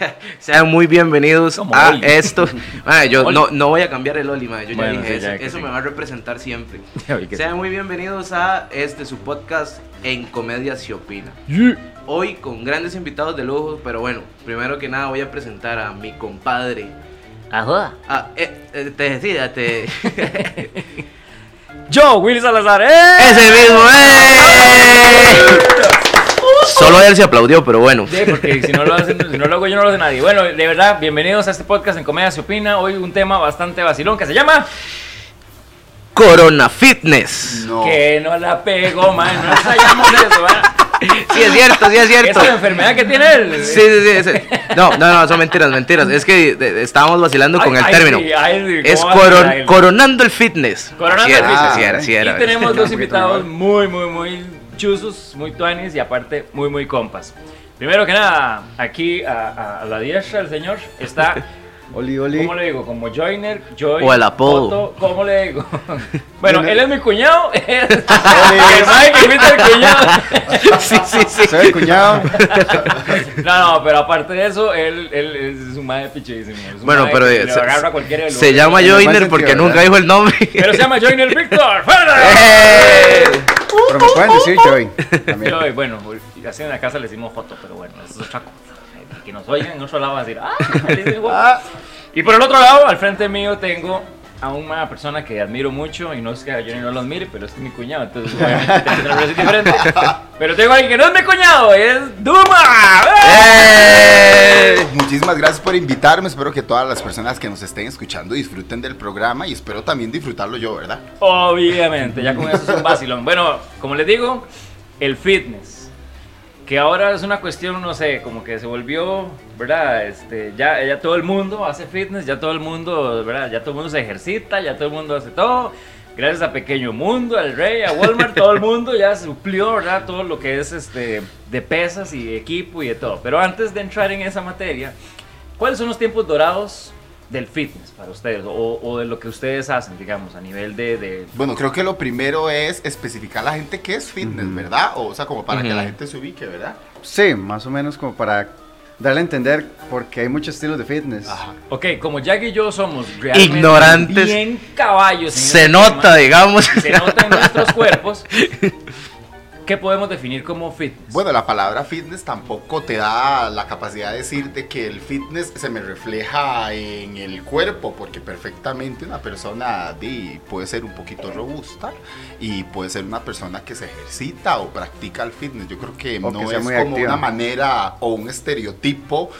Sean muy bienvenidos Como a Oli. esto. Yo no, no voy a cambiar el Oli, mae, yo ya dije sí, ya eso. que Eso sí. me va a representar siempre. Sean muy bienvenidos a este su podcast en Comedia Se Opina. Hoy con grandes invitados de lujo, pero bueno, primero que nada voy a presentar a mi compadre. Ajá. Ah, eh, eh, te. Yo, Willy Salazar. ¡eh! ¡Ese mismo, eh! Solo él se aplaudió, pero bueno. Sí, porque si no, lo hacen, si no lo hago yo, no lo hace nadie. Bueno, de verdad, bienvenidos a este podcast en Comedia Se Opina. Hoy un tema bastante vacilón que se llama Corona Fitness. No. Que no la pego, man. No ensayamos eso, man. Sí, es cierto, sí, es cierto. Esa es la enfermedad que tiene él. Sí, sí, sí, sí. No, no, no, son mentiras, mentiras. Es que de- de- estábamos vacilando con el ay, término. sí, ay, sí, Es coronando el fitness. Coronando Sí el fitness. sí era, sí era. Y tenemos dos invitados muy, muy, muy chuzos, muy tuanis y aparte muy, muy compas. Primero que nada, aquí a, la diestra del señor está, Oli, Oli. ¿cómo le digo? Como joiner, joy, O el apodo. Otto, ¿cómo le digo? Bueno, él es mi cuñado, es el mae que invita al cuñado. Sí, sí, sí. Soy el cuñado. No, no, pero aparte de eso, él, él es un mae pichísimo. es un Bueno, mae pero que eh, le se, agarra a cualquiera de los- se llama en el buen Joiner sentido, porque ¿verdad? nunca dijo el nombre. Pero se llama Joiner Víctor. ¡Fuera! ¡Eh! Pero me pueden decir Joy. También. Yo, bueno, así en la casa le decimos Joto, pero bueno, eso es otra cosa. Eh, Que nos oigan en otro lado van a decir, ah. Ah, Y por el otro lado, al frente mío tengo a una persona que admiro mucho, y no es que yo no lo admire, pero es mi cuñado, entonces obviamente tengo una relación diferente. Pero tengo a alguien que no es mi cuñado, es Duma. ¡Eh! Muchísimas gracias por invitarme. Espero que todas las personas que nos estén escuchando disfruten del programa y espero también disfrutarlo yo, ¿verdad? Obviamente, ya con eso es un vacilón. Bueno, como les digo, el fitness. Que ahora es una cuestión, no sé, como que se volvió, ¿verdad? Este, ya, todo el mundo hace fitness, ya todo el mundo, ¿verdad? Ya todo el mundo se ejercita, ya todo el mundo hace todo. Gracias a Pequeño Mundo, al Rey, a Walmart, todo el mundo ya suplió, ¿verdad? Todo lo que es este, de pesas y de equipo y de todo. Pero antes de entrar en esa materia, ¿cuáles son los tiempos dorados del fitness para ustedes? O, o de lo que ustedes hacen, digamos, a nivel de- de, Bueno, creo que lo primero es especificar a la gente qué es fitness, ¿verdad? O, sea, como para que la gente se ubique, ¿verdad? Sí, más o menos como para darle a entender porque hay muchos estilos de fitness. Ajá. Ok, como Jack y yo somos realmente Ignorantes. bien caballos. en Se este nota, tema, digamos. Se nota en nuestros cuerpos. ¿Qué podemos definir como fitness? Bueno, la palabra fitness tampoco te da la capacidad de decirte que el fitness se me refleja en el cuerpo, porque perfectamente una persona di, puede ser un poquito robusta y puede ser una persona que se ejercita o practica el fitness. Yo creo que O no que es muy como activa. una manera o un estereotipo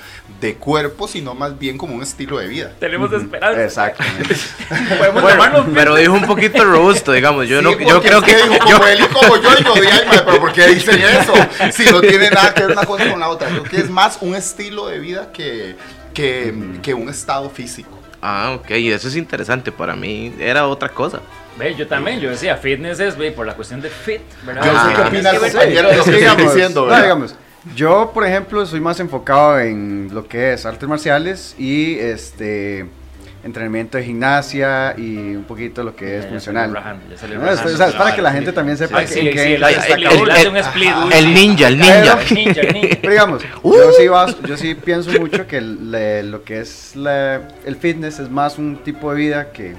de cuerpo, sino más bien como un estilo de vida. Tenemos esperanza. Exactamente. Podemos Bueno, pero dijo un poquito robusto, digamos. Yo, Sí, no, yo creo que. dijo yo- como él y como yo, y yo dije, "Ay, madre, pero ¿por qué dicen eso? Si no tiene nada que ver una cosa con la otra. Creo que es más un estilo de vida que, que, que un estado físico. Ah, ok, y eso es interesante. Para mí era otra cosa. Ve, yo también, yo decía, fitness es, ve, por la cuestión de fit, ¿verdad? Yo sé Ah, qué sí, opina el que ver- compañero de lo Es que que estoy digamos, diciendo, no, ¿verdad? digamos, yo, por ejemplo, soy más enfocado en lo que es artes marciales y este entrenamiento de gimnasia y un poquito lo que es funcional. es, para que la gente también sepa que, el- ninja, el ninja. Pero digamos, Uh. yo, sí bas- yo sí pienso mucho que le- lo que es la- el fitness es más un tipo de vida que,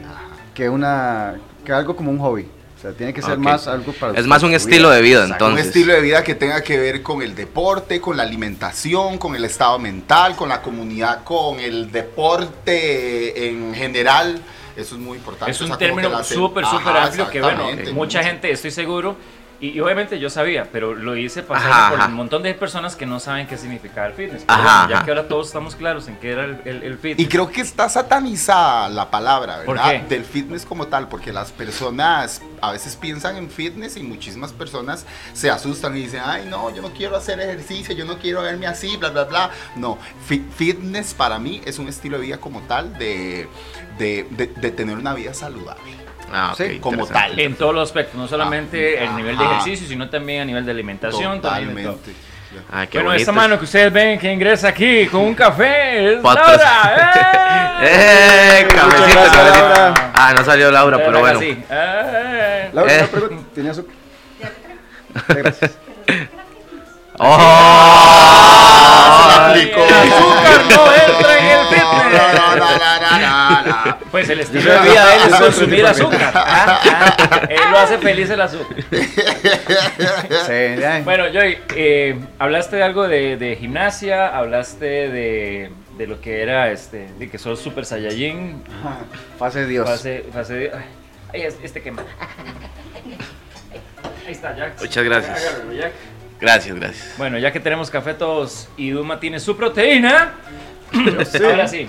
que, una, que algo como un hobby. O sea, tiene que ser Ok. más algo para Es más un estilo de vida, entonces. Un estilo de vida que tenga que ver con el deporte, con la alimentación, con el estado mental, con la comunidad, con el deporte en general. Eso es muy importante. Es O un sea, como que término súper, súper amplio que, bueno, mucha gente, estoy seguro, y, y obviamente yo sabía, pero lo hice pasar Ajá, por ajá. un montón de personas que no saben qué significa el fitness. Ajá, ya que ahora todos estamos claros en qué era el, el, el fitness. Y creo que está satanizada la palabra, ¿Por ¿verdad? qué? Del fitness como tal, porque las personas a veces piensan en fitness y muchísimas personas se asustan y dicen, ay, no, yo no quiero hacer ejercicio, yo no quiero verme así, bla, bla, bla. No, fi- fitness para mí es un estilo de vida como tal de, de, de- de tener una vida saludable. Ah, Sí, como tal. En todos los aspectos, no solamente Ah, el nivel de ajá. ejercicio, sino también a nivel de alimentación. Totalmente. Ah, qué bueno, bonito. esta mano que ustedes ven que ingresa aquí con un café es Patro- Laura. ¡Eh! Gracias. Laura. Ah, no salió Laura, pero bueno. Sí. Eh. Laura, Eh. una pregunta, ¿tenía azúcar? Gracias. ¡Oh! azúcar no entra la. Pues el estilo de vida de él es consumir azúcar. Ah, ah, él lo hace feliz el azúcar. Sí. Bueno, Joy, eh, hablaste de algo de, de gimnasia, hablaste de, de lo que era este, de que sos super saiyajin, Fase Dios. fase, fase de, ay, ay, es- este quema. Ahí está, Jack. Muchas gracias. Agárralo, Jack. Gracias, gracias. Bueno, ya que tenemos café todos y Duma tiene su proteína, ahora sí.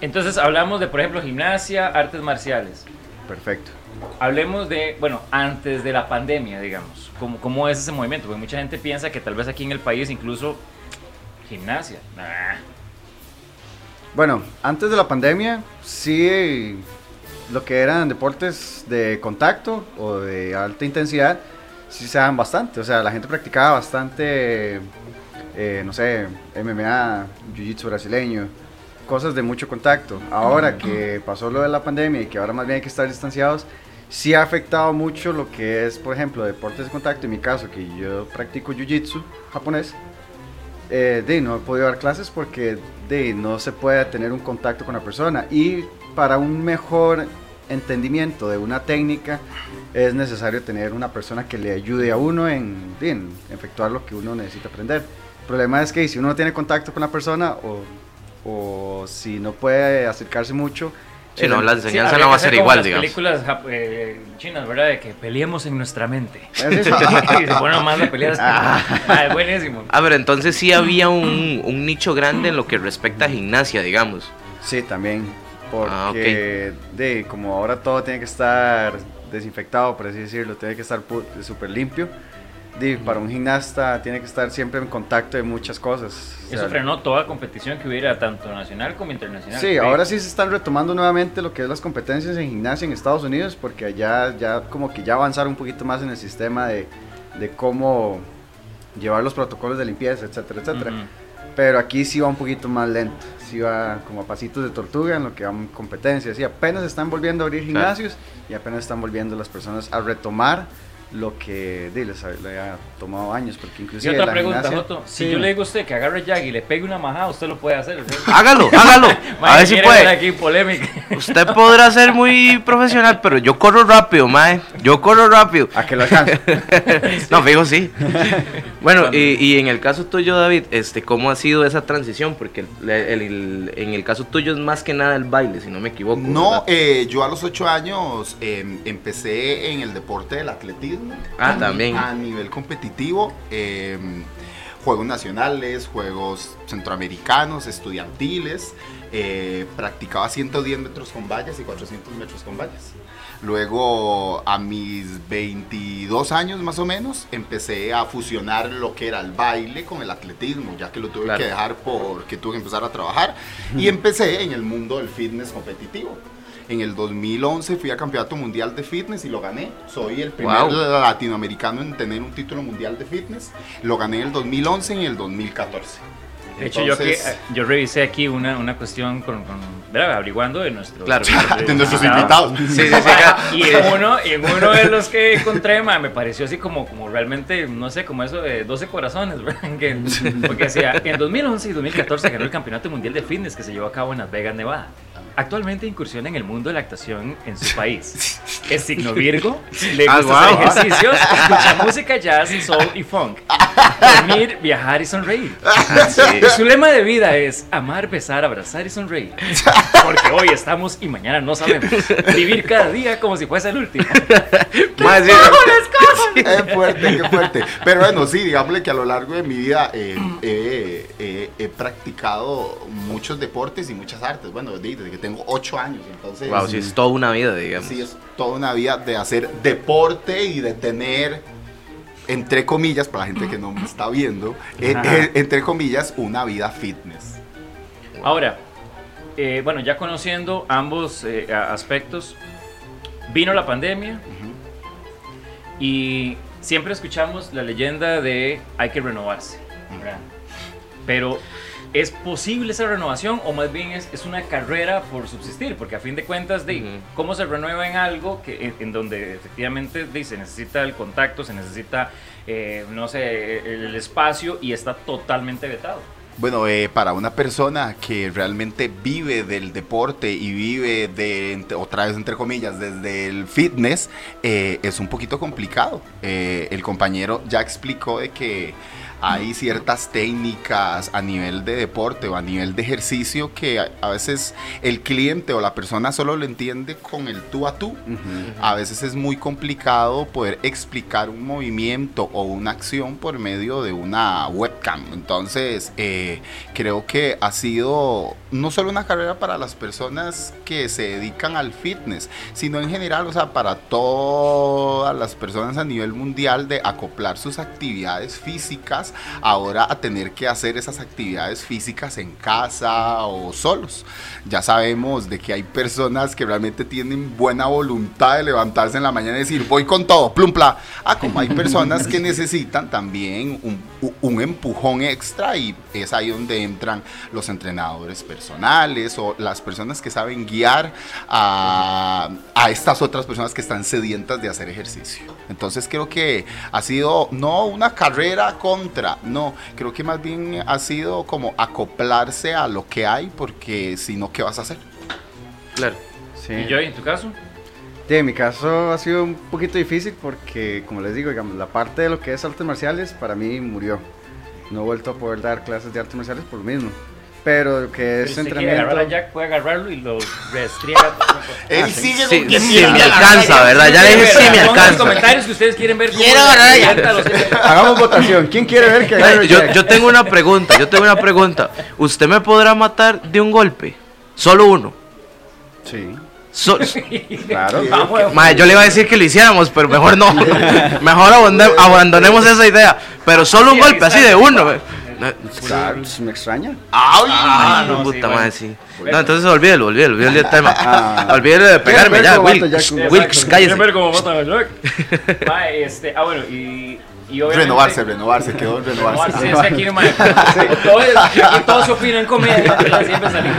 Entonces hablamos de, por ejemplo, gimnasia, artes marciales. Perfecto. Hablemos de, bueno, antes de la pandemia, digamos. ¿Cómo, ¿Cómo es ese movimiento? Porque mucha gente piensa que tal vez aquí en el país incluso gimnasia. Nah. Bueno, antes de la pandemia, sí, lo que eran deportes de contacto o de alta intensidad, sí se daban bastante. O sea, la gente practicaba bastante, eh, no sé, MMA, jiu-jitsu brasileño, cosas de mucho contacto. Ahora que pasó lo de la pandemia y que ahora más bien hay que estar distanciados, sí ha afectado mucho lo que es, por ejemplo, deportes de contacto. En mi caso, que yo practico jiu-jitsu japonés, eh, de, no he podido dar clases porque de, no se puede tener un contacto con la persona. Y para un mejor entendimiento de una técnica es necesario tener una persona que le ayude a uno en efectuar lo que uno necesita aprender. El problema es que si uno no tiene contacto con la persona o, o si no puede acercarse mucho, Si el- no, la Sí, enseñanza habría no va a ser igual, las digamos. películas eh, chinas, ¿verdad? De que peleemos en nuestra mente. es eso. y se ponen más a pelear. Ah, es buenísimo. Ah, pero entonces sí había un, un nicho grande en lo que respecta a gimnasia, digamos. Sí, también. Porque Ah, ok. de, como ahora todo tiene que estar desinfectado, por así decirlo, tiene que estar súper limpio. Para un gimnasta tiene que estar siempre en contacto de muchas cosas. O Eso sea, frenó toda competición que hubiera, tanto nacional como internacional. Sí, ahora sí se están retomando nuevamente lo que es las competencias en gimnasia en Estados Unidos, porque allá ya como que ya avanzaron un poquito más en el sistema de, de cómo llevar los protocolos de limpieza, etcétera, etcétera. Ujú. Pero aquí sí va un poquito más lento, sí va como a pasitos de tortuga en lo que van competencias. Y apenas están volviendo a abrir Claro. gimnasios y apenas están volviendo las personas a retomar lo que les le ha tomado años. Porque Y inclusive otra la pregunta, gimnasia- Joto. Si yo le digo a usted que agarre Jack y le pegue una majada, usted lo puede hacer. ¿sí? Hágalo, hágalo. A ver si puede. aquí polémica. Usted podrá ser muy profesional, pero yo corro rápido, mae. Yo corro rápido. A que lo alcance. No, fijo, sí. Bueno, y, y en el caso tuyo, David, este, ¿cómo ha sido esa transición? Porque el- el- el- en el caso tuyo es más que nada el baile, si no me equivoco. No, eh, yo a los ocho años em, empecé en el deporte del atletismo. Ah, A también. A nivel competitivo. em, juegos nacionales, juegos centroamericanos, estudiantiles. eh, practicaba 110 metros con vallas y 400 metros con vallas. Luego, a mis 22 años más o menos, empecé a fusionar lo que era el baile con el atletismo, ya que lo tuve Claro. que dejar porque tuve que empezar a trabajar. Y empecé en el mundo del fitness competitivo. En el 2011 fui a Campeonato Mundial de Fitness y lo gané. Soy el primer Wow. latinoamericano en tener un título mundial de fitness. Lo gané en el 2011 y en el 2014. De hecho, yo, aquí, Entonces- eh, yo revisé aquí una, una cuestión con, con ¿verdad? averiguando de nuestros, Claro. de nuestros invitados. Sí, sí, sí. Y en uno, en uno de los que encontré, ma, me pareció así como, como realmente, no sé, como eso de 12 corazones, ¿verdad? Que- porque decía, en 2011 y 2014 ganó el Campeonato Mundial de Fitness que se llevó a cabo en Las Vegas, Nevada. Actualmente incursiona en el mundo de la actuación en su país. Es signo Virgo, le Ah, gusta hacer ejercicios, escucha música, jazz, soul y funk. Dormir, viajar y sonreír. Sí. Su lema de vida es amar, besar, abrazar y sonreír. Porque hoy estamos y mañana no sabemos. Vivir cada día como si fuese el último. Mae, sí. Qué fuerte, qué fuerte. Pero bueno, sí, digámosle que a lo largo de mi vida eh, eh, eh, he practicado muchos deportes y muchas artes. Bueno, desde que tengo ocho años, entonces... Wow, sí, es toda una vida, digamos. Sí, es toda una vida de hacer deporte y de tener, entre comillas, para la gente que no me está viendo, eh, eh, entre comillas, una vida fitness. Ahora, eh, bueno, ya conociendo ambos eh, aspectos, vino la pandemia y siempre escuchamos la leyenda de hay que renovarse. Pero ¿es posible esa renovación o más bien es, es una carrera por subsistir? Porque a fin de cuentas, de, Ujú. ¿cómo se renueva en algo que, en, en donde efectivamente de, se necesita el contacto, se necesita, eh, no sé, el, el espacio y está totalmente vetado? Bueno, eh, para una persona que realmente vive del deporte y vive de, otra vez entre comillas, desde el fitness, eh, es un poquito complicado. Eh, el compañero ya explicó de que hay ciertas técnicas a nivel de deporte o a nivel de ejercicio que a, a veces el cliente o la persona solo lo entiende con el tú a tú. A veces es muy complicado poder explicar un movimiento o una acción por medio de una webcam. Entonces, eh, creo que ha sido no solo una carrera para las personas que se dedican al fitness, sino en general, o sea, para todas las personas a nivel mundial de acoplar sus actividades físicas ahora a tener que hacer esas actividades físicas en casa o solos. Ya sabemos de que hay personas que realmente tienen buena voluntad de levantarse en la mañana y decir, voy con todo, plum, pla. Ah, como hay personas que necesitan también un empujón extra y es ahí donde entran los entrenadores personales o las personas que saben guiar a, a estas otras personas que están sedientas de hacer ejercicio. Entonces creo que ha sido no una carrera contra, no, creo que más bien ha sido como acoplarse a lo que hay porque si no, ¿qué vas a hacer? Claro. Sí. ¿Y yo, en tu caso? Sí, en mi caso ha sido un poquito difícil porque, como les digo, digamos, la parte de lo que es artes marciales para mí murió. No he vuelto a poder dar clases de artes marciales por lo mismo. Pero que es Si agarrar a entrenamiento... Jack, puede agarrarlo y lo restriega. Él sigue Sí, sí, quiere me alcanza, ¿verdad? Ya le dije sí me en los alcanza. comentarios que ustedes quieren ver cómo Quiero agarrar a Jack. Hagamos votación. ¿Quién quiere ver que agarre Yo, Jack? yo tengo una pregunta, yo tengo una pregunta. ¿Usted me podrá matar de un golpe? Solo uno. Sí, So- claro. Mae, yo le iba a decir que lo hiciéramos, pero mejor no. Mejor abandonemos esa idea. Pero solo un Sí, golpe, así de uno. No, pues, me extraña. ¡Ay! Ah, no, puta sí, madre, sí. No, entonces olvídelo, olvídelo, olvídelo el tema. Ah. Olvídelo de pegarme ya. Jack. Wilkes, cállese. ver cómo matan a este, ah, bueno, y. Renovarse, renovarse, quedó en renovarse. Sí, es que aquí, mae, todo es- aquí todo se opina en comedia, siempre salimos.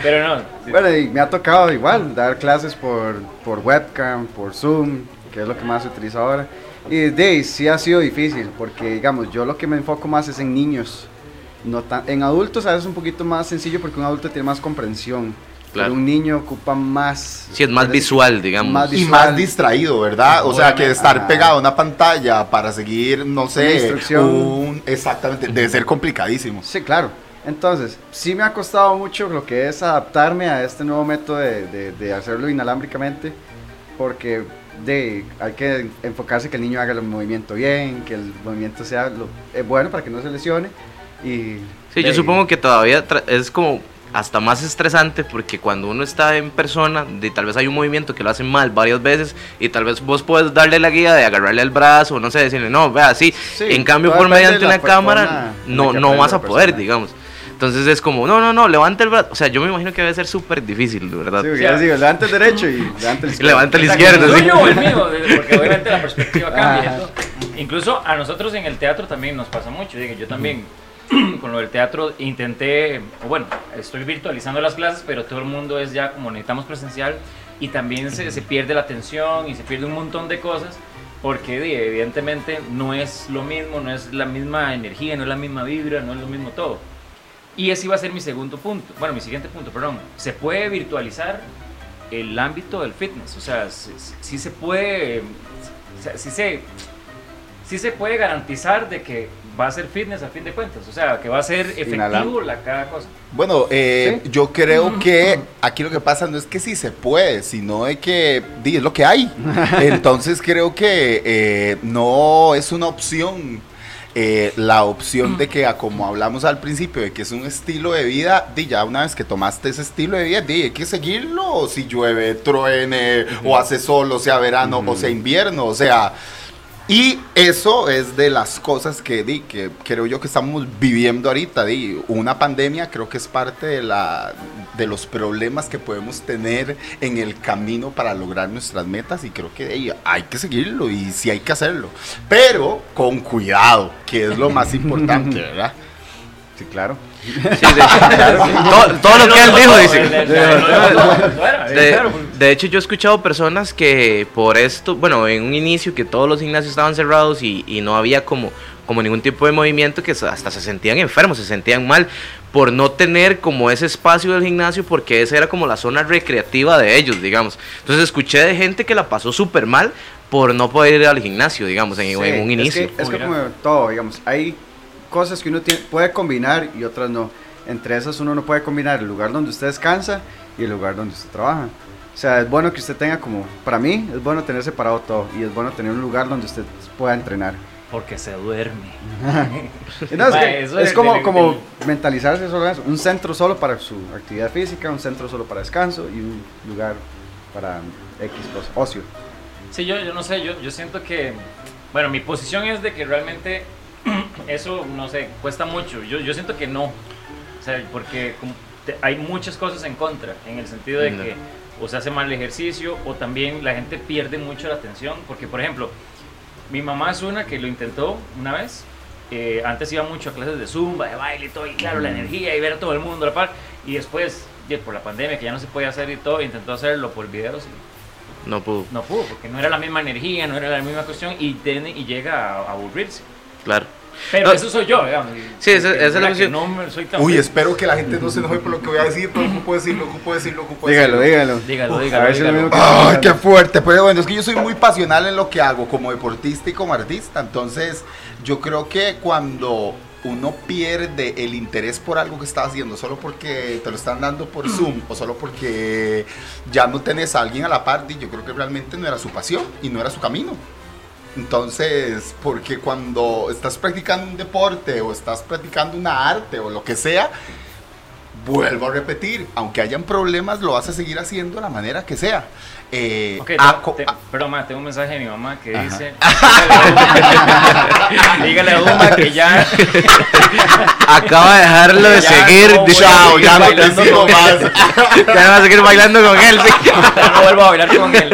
Pero no, sí. Bueno, y me ha tocado igual dar clases por, por webcam, por Zoom, que es lo que más se utiliza ahora. Y de ahí sí ha sido difícil, porque digamos, yo lo que me enfoco más es en niños. No tan, en adultos a veces es un poquito más sencillo porque un adulto tiene más comprensión. Claro. Pero un niño ocupa más... Sí, es más visual, digamos. Más Y visual. más distraído, ¿verdad? O sea, que estar Ajá. pegado a una pantalla para seguir, no Una sé, instrucción. un... Exactamente, debe ser complicadísimo. Sí, claro. Entonces, sí me ha costado mucho lo que es adaptarme a este nuevo método de, de- de hacerlo inalámbricamente, porque de, hay que enfocarse que el niño haga el movimiento bien, que el movimiento sea lo, eh, bueno para que no se lesione. Y, Sí, yo de- supongo que todavía es como hasta más estresante porque cuando uno está en persona, de, tal vez hay un movimiento que lo hacen mal varias veces y tal vez vos puedes darle la guía de agarrarle el brazo, no sé, decirle, no, vea, así. Sí, en cambio, por mediante una cámara, no, no vas a poder, persona. digamos. Entonces es como, no, no, no, levanta el brazo. O sea, yo me imagino que debe ser súper difícil, de verdad. Sí, porque ya digo, levanta el derecho y levanta el izquierdo. Levanta el izquierdo, ¿El sí. mío? Porque obviamente la perspectiva cambia. Incluso a nosotros en el teatro también nos pasa mucho. Digo, yo también con lo del teatro intenté, bueno, estoy virtualizando las clases, pero todo el mundo es ya como necesitamos presencial y también se, se pierde la atención y se pierde un montón de cosas. Porque evidentemente no es lo mismo, no es la misma energía, no es la misma vibra, no es lo mismo todo. Y ese iba a ser mi segundo punto, bueno, mi siguiente punto, perdón. Se puede virtualizar el ámbito del fitness, o sea, sí, sí- se puede, o sea, sí se, sí se puede garantizar de que va a ser fitness a fin de cuentas, o sea, que va a ser efectivo la cada cosa. Bueno, eh, Sí. yo creo que aquí lo que pasa no es que sí se puede, sino de que di, es lo que hay. Entonces creo que eh, no es una opción. Eh, la opción de que, a como hablamos al principio, de que es un estilo de vida, di, ya una vez que tomaste ese estilo de vida, di, hay que seguirlo, si llueve, truene, o hace sol, o sea verano, o sea invierno, o sea, y eso es de las cosas que, di, que creo yo que estamos viviendo ahorita. Di. Una pandemia creo que es parte de, la, de los problemas que podemos tener en el camino para lograr nuestras metas y creo que di, hay que seguirlo y sí hay que hacerlo. Pero con cuidado, que es lo más importante, ¿verdad? Sí, claro. Sí, de- todo, todo lo que él dijo, dice. De, hecho, yo he escuchado personas que por esto, bueno, en un inicio que todos los gimnasios estaban cerrados y, y no había como, como ningún tipo de movimiento, que hasta se sentían enfermos, se sentían mal por no tener como ese espacio del gimnasio, porque esa era como la zona recreativa de ellos, digamos. Entonces escuché de gente que la pasó súper mal por no poder ir al gimnasio, digamos, en, Sí, en un inicio. Es que, es que como todo, digamos, hay cosas que uno tiene- puede combinar y otras no. Entre esas uno no puede combinar el lugar donde usted descansa y el lugar donde usted trabaja. O sea, es bueno que usted tenga como, para mí, es bueno tener separado todo y es bueno tener un lugar donde usted pueda entrenar. Porque se duerme. No, es, que eso es como, como mentalizarse sobre eso. Un centro solo para su actividad física, un centro solo para descanso y un lugar para X cosas, ocio. Sí, yo, yo no sé, yo, yo siento que, bueno, mi posición es de que realmente eso, no sé, cuesta mucho. Yo, yo siento que no, o sea, porque hay muchas cosas en contra, en el sentido de No. que o se hace mal el ejercicio o también la gente pierde mucho la atención, porque por ejemplo, mi mamá es una que lo intentó una vez. eh, antes iba mucho a clases de zumba, de baile y todo, y claro, la energía y ver a todo el mundo a la par. Y después, por la pandemia, que ya no se puede hacer y todo, intentó hacerlo por videos y No pudo, no pudo, porque no era la misma energía, no era la misma cuestión y, tiene, y llega a, a aburrirse. claro. Pero No. eso soy yo, digamos. Sí, esa- esa es la cuestión. No me- soy tan Uy, espero que la gente no se enoje por lo que voy a decir, pero ocupo decirlo, ocupo decirlo, ocupo decirlo. Dígalo, dígalo. Dígalo, A dígalo, dígalo. Ay, qué fuerte. Pero bueno, es que yo soy muy pasional en lo que hago como deportista y como artista. Entonces, yo creo que cuando uno pierde el interés por algo que está haciendo solo porque te lo están dando por Zoom o solo porque ya no tenés a alguien a la par, yo creo que realmente no era su pasión y no era su camino. Entonces, porque cuando estás practicando un deporte o estás practicando una arte o lo que sea, vuelvo a repetir, aunque hayan problemas, lo vas a seguir haciendo de la manera que sea. Eh, Ok, a- tengo- co- te- a- perdón, ma, tengo un mensaje de mi mamá que Ajá. dice: Dígale a Uma que ya. Acaba de dejarlo de seguir. no Chao, ya no te bailando sigo con más. ya va a seguir bailando con él. sí. No vuelvo a bailar con él.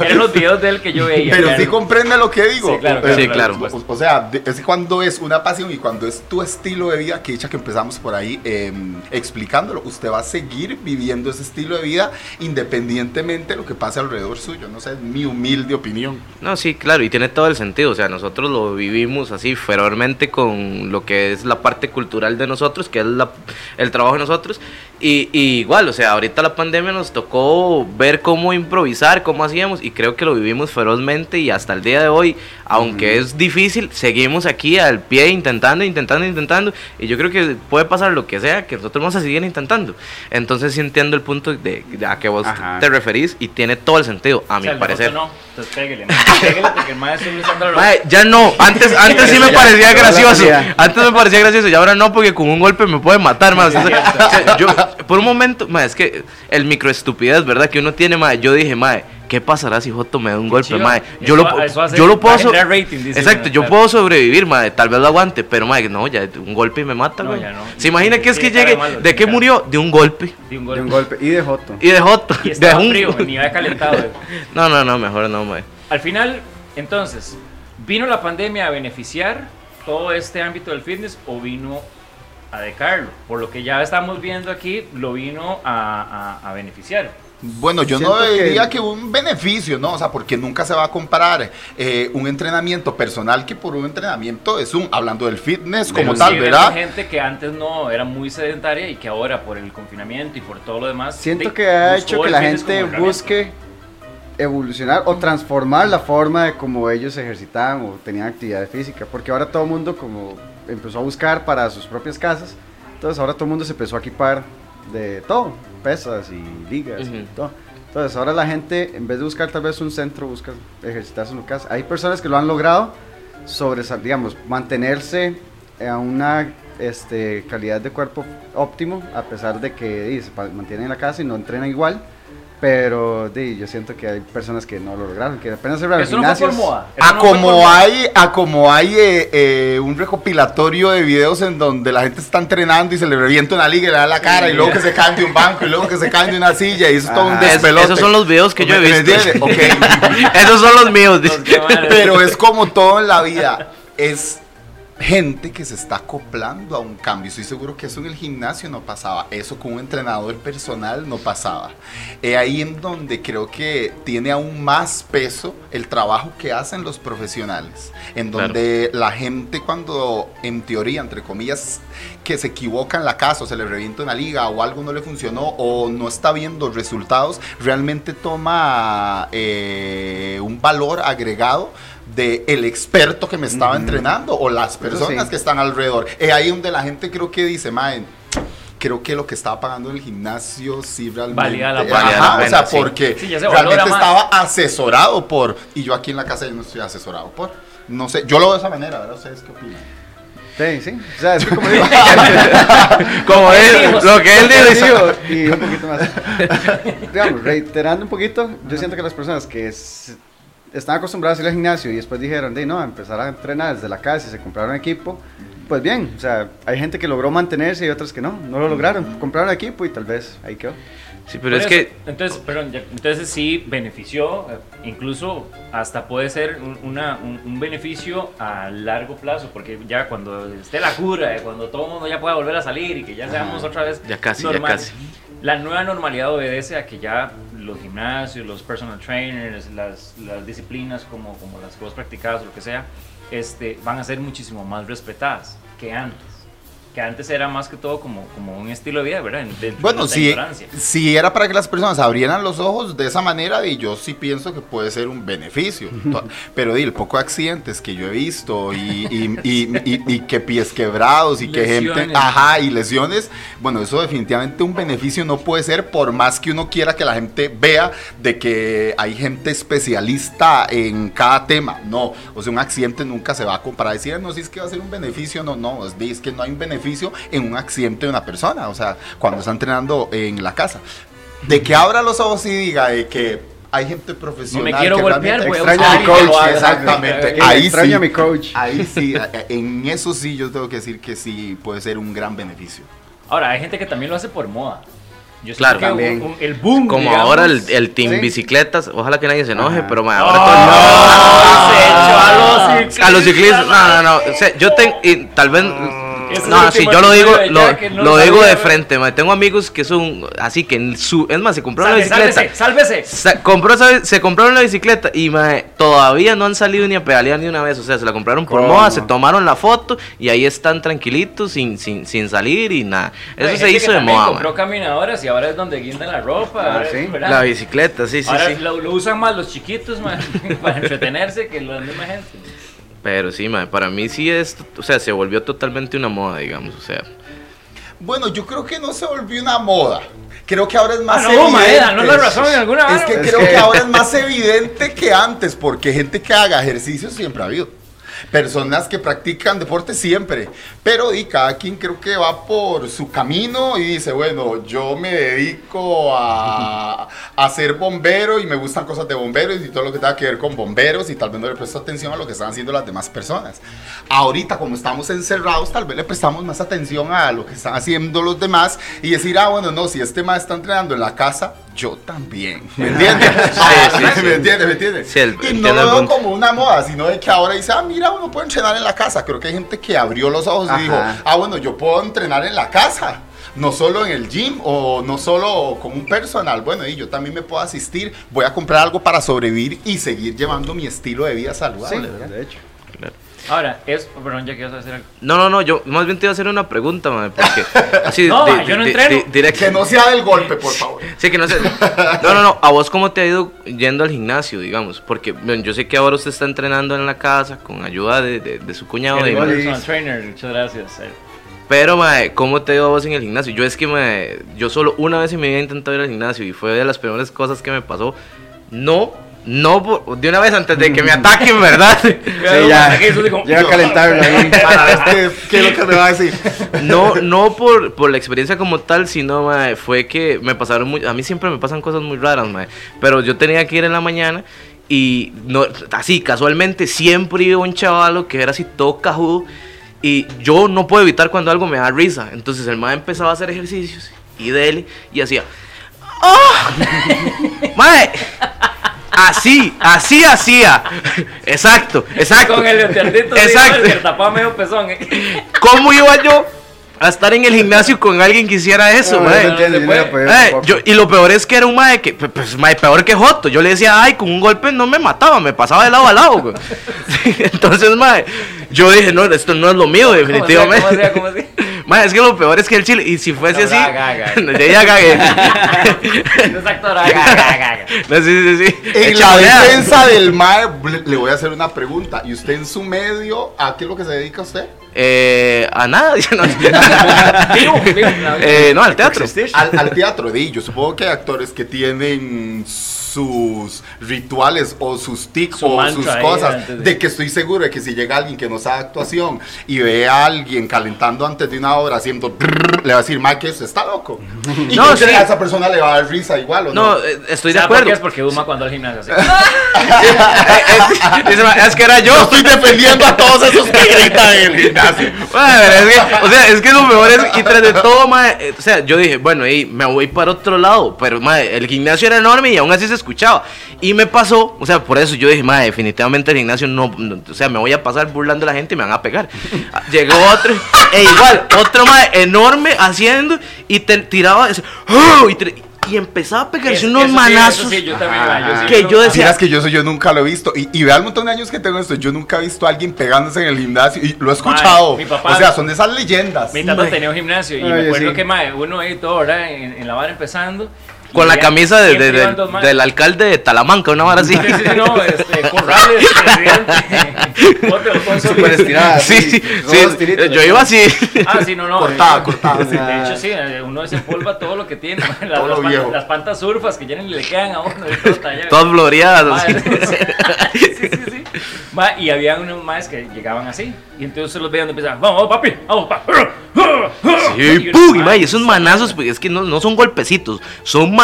Eran los videos de él que yo veía. Pero claro. sí comprende lo que digo. Sí, claro, Eh, Sí, claro. O, o sea, es cuando es una pasión y cuando es tu estilo de vida, que dicha que empezamos por ahí eh, explicándolo, usted va a seguir viviendo ese estilo de vida independientemente de lo que pase alrededor suyo. No sé, es mi humilde opinión. No, sí, claro, y tiene todo el sentido. O sea, nosotros lo vivimos así ferozmente con lo que es la parte cultural de nosotros, que es la- el trabajo de nosotros. Y, y igual, o sea, ahorita la pandemia nos tocó ver cómo improvisar, cómo hacíamos, y creo que lo vivimos ferozmente. Y hasta el día de hoy, aunque es difícil, seguimos aquí al pie intentando, intentando, intentando. Y yo creo que puede pasar lo que sea, que nosotros vamos a seguir intentando. Entonces, sí entiendo el punto de, de a que vos Ajá. te referís, y tiene todo el sentido, a O mi sea, parecer. No, entonces pégale, pégale porque el maestro ya no, antes, antes sí me Ya, parecía gracioso. Antes me parecía gracioso y ahora no, porque con un golpe me puede matar, yo, por un momento, mae, es que el microestupidez, ¿verdad? Que uno tiene, mae. Yo dije, mae, ¿qué pasará si Joto me da un golpe, mae? Eso Yo lo, va- eso hace- yo lo va a puedo. so- generar rating, dice Exacto, uno, yo claro. puedo sobrevivir, mae. Tal vez lo aguante, pero, mae, no, ya un golpe y me mata, No, güey. ya no. ¿Se imagina que es Sí, que llegue? malo, ¿De qué murió? De un golpe. De un De golpe. un golpe. Y de Joto. Y de Joto. Y de estaba un- frío, ni había calentado. güey. No, no, no, mejor no, mae. Al final, entonces, ¿vino la pandemia a beneficiar todo este ámbito del fitness o vino a decarlo? Por lo que ya estamos viendo aquí, lo vino a, a- a beneficiar. Bueno, yo no Siento que- diría que... un beneficio, ¿no? O sea, porque nunca se va a comparar eh, un entrenamiento personal que por un entrenamiento es un, hablando del fitness como Pero tal, sí ¿verdad? gente que antes no era muy sedentaria y que ahora por el confinamiento y por todo lo demás. Siento de- que ha hecho que la gente busque evolucionar o transformar la forma de cómo ellos se ejercitaban o tenían actividad física, porque ahora todo el mundo como empezó a buscar para sus propias casas, entonces ahora todo el mundo se empezó a equipar de todo, pesas y ligas y Ujú. todo. Entonces ahora la gente en vez de buscar tal vez un centro busca ejercitarse en su casa. Hay personas que lo han logrado sobresal, digamos, mantenerse a una este, calidad de cuerpo óptimo, a pesar de que di, se mantienen en la casa y no entrenan igual. Pero di, yo siento que hay personas que no lo lograron, que apenas se Eso no fue por moda. Eso A no fue por como moda. hay, a como hay eh, eh, un recopilatorio de videos en donde la gente está entrenando y se le revienta una liga y le da la cara y luego que se cae de un banco y luego que se cae de una silla y eso es todo un. Es- despelote. esos son los videos que yo he ¿Me visto. esos son los míos. Pero es como todo en la vida. Es gente que se está acoplando a un cambio. Estoy seguro que eso en el gimnasio no pasaba, eso con un entrenador personal no pasaba. Es ahí en donde creo que tiene aún más peso el trabajo que hacen los profesionales, en donde la gente cuando en teoría, entre comillas, que se equivoca en la casa o se le revienta una liga o algo no le funcionó o no está viendo resultados, realmente toma eh, un valor agregado de el experto que me estaba entrenando o las personas que están alrededor. Es ahí donde la gente creo que dice, mae, creo que lo que estaba pagando en el gimnasio sí realmente Valía la Ajá, pena, la o pena, sea, sí. porque Sí, se realmente más. estaba asesorado por y yo aquí en la casa yo no estoy asesorado por no sé, yo lo veo de esa manera, ¿verdad? ¿Ustedes qué opinan? Sí, sí. O sea, es como digo, Como él, lo que él digo, y un poquito más. Digamos, reiterando un poquito, yo siento que las personas que están acostumbradas a ir al gimnasio y después dijeron, de no, a empezar a entrenar desde la casa y se compraron equipo, pues bien, o sea, hay gente que logró mantenerse y otras que no, no lo lograron. Compraron equipo y tal vez ahí quedó. Sí, pero es Por que eso, Entonces, perdón, ya- entonces sí benefició, eh, incluso hasta puede ser un, una- un- un beneficio a largo plazo, porque ya cuando esté la cura, eh, cuando todo el mundo ya pueda volver a salir y que ya seamos otra vez Ya casi, ya casi. La nueva normalidad obedece a que ya los gimnasios, los personal trainers, las, disciplinas como, como las que vos practicabas o lo que sea, este, van a ser muchísimo más respetadas que antes. Que antes era más que todo como, como un estilo de vida, ¿verdad? Dentro de Bueno, nuestra si, si era para que las personas abrieran los ojos de esa manera, y yo sí pienso que puede ser un beneficio. Pero di, el poco de accidentes que yo he visto y, y- y- y- y que pies quebrados y que gente, Lesiones. ajá, y lesiones, bueno, eso definitivamente un beneficio no puede ser por más que uno quiera que la gente vea de que hay gente especialista en cada tema. No, o sea, un accidente nunca se va a comparar. Decir, no, si es que va a ser un beneficio, no, no, es que no hay un beneficio en un accidente de una persona, o sea, cuando está entrenando en la casa. De que abra los ojos y diga de que hay gente profesional. No me quiero que golpear, realmente- voy a Extraño a usar mi coach, haga. exactamente. Que Ahí extraño sí. a mi coach. Ahí sí, en eso sí yo tengo que decir que sí puede ser un gran beneficio. Ahora, hay gente que también lo hace por moda. Yo Claro. siento que También. un- un- el boom. como digamos, ahora el, el team Sí. bicicletas, ojalá que nadie se enoje, Ajá. pero ma, ¡Oh! ahora todo se echó a los ciclistas, a los ciclistas, no, no, no, man. o sea, yo tengo, tal vez, No, sí, yo lo digo, lo, no lo digo de frente, ma, tengo amigos que son así que en su, es más, se compraron la bicicleta, sálvese, sálvese. Sa- compró, se compraron la bicicleta y mae, todavía no han salido ni a pedalear ni una vez. O sea, se la compraron por ¿Cómo? moda, se tomaron la foto y ahí están tranquilitos sin, sin, sin salir y nada. Eso se que hizo de moda. compró caminadoras y ahora es donde guindan la ropa. Ah, sí. La bicicleta, sí, sí, ahora sí. Lo, lo usan más los chiquitos man, para entretenerse que la misma gente. Pero sí, mae, para mí sí es, o sea, se volvió totalmente una moda, digamos. O sea, Bueno, yo creo que no se volvió una moda. Creo que ahora es más Ah, no, evidente. Maeda, no la razón en alguna Es que Es creo que- que ahora es más evidente que antes, porque gente que haga ejercicio siempre ha habido. Personas que practican deporte siempre. Pero y cada quien creo que va por su camino y dice, bueno, yo me dedico a, a ser bombero y me gustan cosas de bomberos y todo lo que tenga que ver con bomberos y tal vez no le presto atención a lo que están haciendo las demás personas. Ahorita, como estamos encerrados, tal vez le prestamos más atención a lo que están haciendo los demás y decir, ah, bueno, no, si este más está entrenando en la casa, yo también. ¿Me entiendes? Sí, sí. ¿Me entiendes? ¿Me entiendes? Sí, el- y no lo veo como una moda, sino de que ahora dice, ah, mira, uno puede entrenar en la casa. Creo que hay gente que abrió los ojos Ajá. y dijo, ah, bueno, yo puedo entrenar en la casa. No solo en el gym o no solo con un personal. Bueno, y yo también me puedo asistir. Voy a comprar algo para sobrevivir y seguir llevando mi estilo de vida Sí, saludable. ¿verdad? de hecho. Ahora, es. Perdón, ya quiero hacer algo. no, no, no, yo más bien te iba a hacer una pregunta, mae, porque así, No, di- mae, yo no di- entreno. di-. Que no sea del golpe, por favor. Sí, que no sé. No, no, no. ¿A vos cómo te ha ido yendo al gimnasio, digamos? Porque bueno, yo sé que ahora usted está entrenando en la casa con ayuda de, de- de su cuñado. El de- trainer, muchas gracias. eh. pero, mae, ¿cómo te ha ido a vos en el gimnasio? Yo es que, mae, yo solo una vez en mi vida he intentado ir al gimnasio y fue de las peores cosas que me pasó. No, no, por- de una vez antes de que me ataquen, ¿verdad? Sí, ya. Llega a calentarlo ahí. Qué es lo que me va a decir. No, no por, por la experiencia como tal, sino mae, fue que me pasaron muy, a mí siempre me pasan cosas muy raras, mae, pero yo tenía que ir en la mañana y no, así casualmente siempre iba un chavalo que era así todo cajudo y yo no puedo evitar cuando algo me da risa, entonces el mae empezaba a hacer ejercicios y dele y hacía ¡Oh! mae, Así, así hacía. Exacto, exacto. Con el Exacto. que tapaba medio pezón. ¿eh? ¿Cómo iba yo a estar en el gimnasio con alguien que hiciera eso, No, mae? no no puede. Eh, tampoco. yo- y lo peor es que era un mae que, pues, pues, mae, peor que Joto. Yo le decía, ay, con un golpe no me mataba, me pasaba de lado a lado, güey. Entonces, mae, yo dije, no, esto no es lo mío, definitivamente. ¿Cómo hacía? ¿Cómo hacía? Mae, es que lo peor es que el chile, y si fuese No, así, ga, ga, ga. ya. No es actor, ah, ga, ga, ga, ga. No, sí, sí, sí. En la defensa del MAE, le- voy a hacer una pregunta. ¿Y usted en su medio, a qué es lo que se dedica usted? Eh, a nada, yo no, no, Eh, no, al teatro. Al, al teatro, di, yo supongo que hay actores que tienen sus rituales o sus tics Su o sus cosas, de- de que estoy seguro de que si llega alguien que no sabe actuación y ve a alguien calentando antes de una obra haciendo brrr, le va a decir, Mike, eso está loco. Y No, no, sí. a esa persona le va a dar risa igual o no. No, eh, estoy de ¿Sabe por acuerdo. qué? Es porque Uma cuando al gimnasio así. es, es- es que era yo. Yo estoy defendiendo a todos esos que gritan en el gimnasio. Madre, es que, o sea, es que lo mejor es, y tras de todo, madre, eh, o sea, yo dije, bueno, y me voy para otro lado, pero, madre, el gimnasio era enorme y aún así se escuchaba. Y me pasó, o sea, por eso yo dije, madre, definitivamente el gimnasio no, no- o sea, me voy a pasar burlando a la gente y me van a pegar. Ah, Llegó otro, e igual, otro, madre, enorme haciendo y te tiraba, ese, ¡oh! y, te- y empezaba a pegarse Eso- unos eso sí, manazos. eso sí, yo también, ah, yo sí Que yo decía- Vieras que yo soy yo nunca lo he visto. Y, y vea el montón de años que tengo esto. Yo nunca he visto a alguien pegándose en el gimnasio. Y lo he escuchado. mi papá- o sea, son de esas leyendas. Mi tata tenía un gimnasio y Ay, me acuerdo sí. que mae, uno ahí todo, ¿verdad? En, en la vara empezando. Y Con la camisa de, de- de- del alcalde de Talamanca, una vara así. Sí, sí, sí, no, este, Corrales, Alfonso Súper estirada. Sí, sí, sí, yo iba así. Ah, sí, no, no. Cortada, cortada, De, sí. de hecho, sí, eh, uno desempolva todo lo que tiene. Las, Todo lo las, viejo. pantas, las pantas surfas que ya ni le quedan a uno. de todo tallado. Todas floreadas sí, sí, sí. Ma, y había unos más que llegaban así. Y entonces los veían y empezaban, vamos, vamos, papi, vamos, papi. Sí, Y ¡pum! Y, mae, esos manazos, pues, es que no, no son golpecitos, son manazos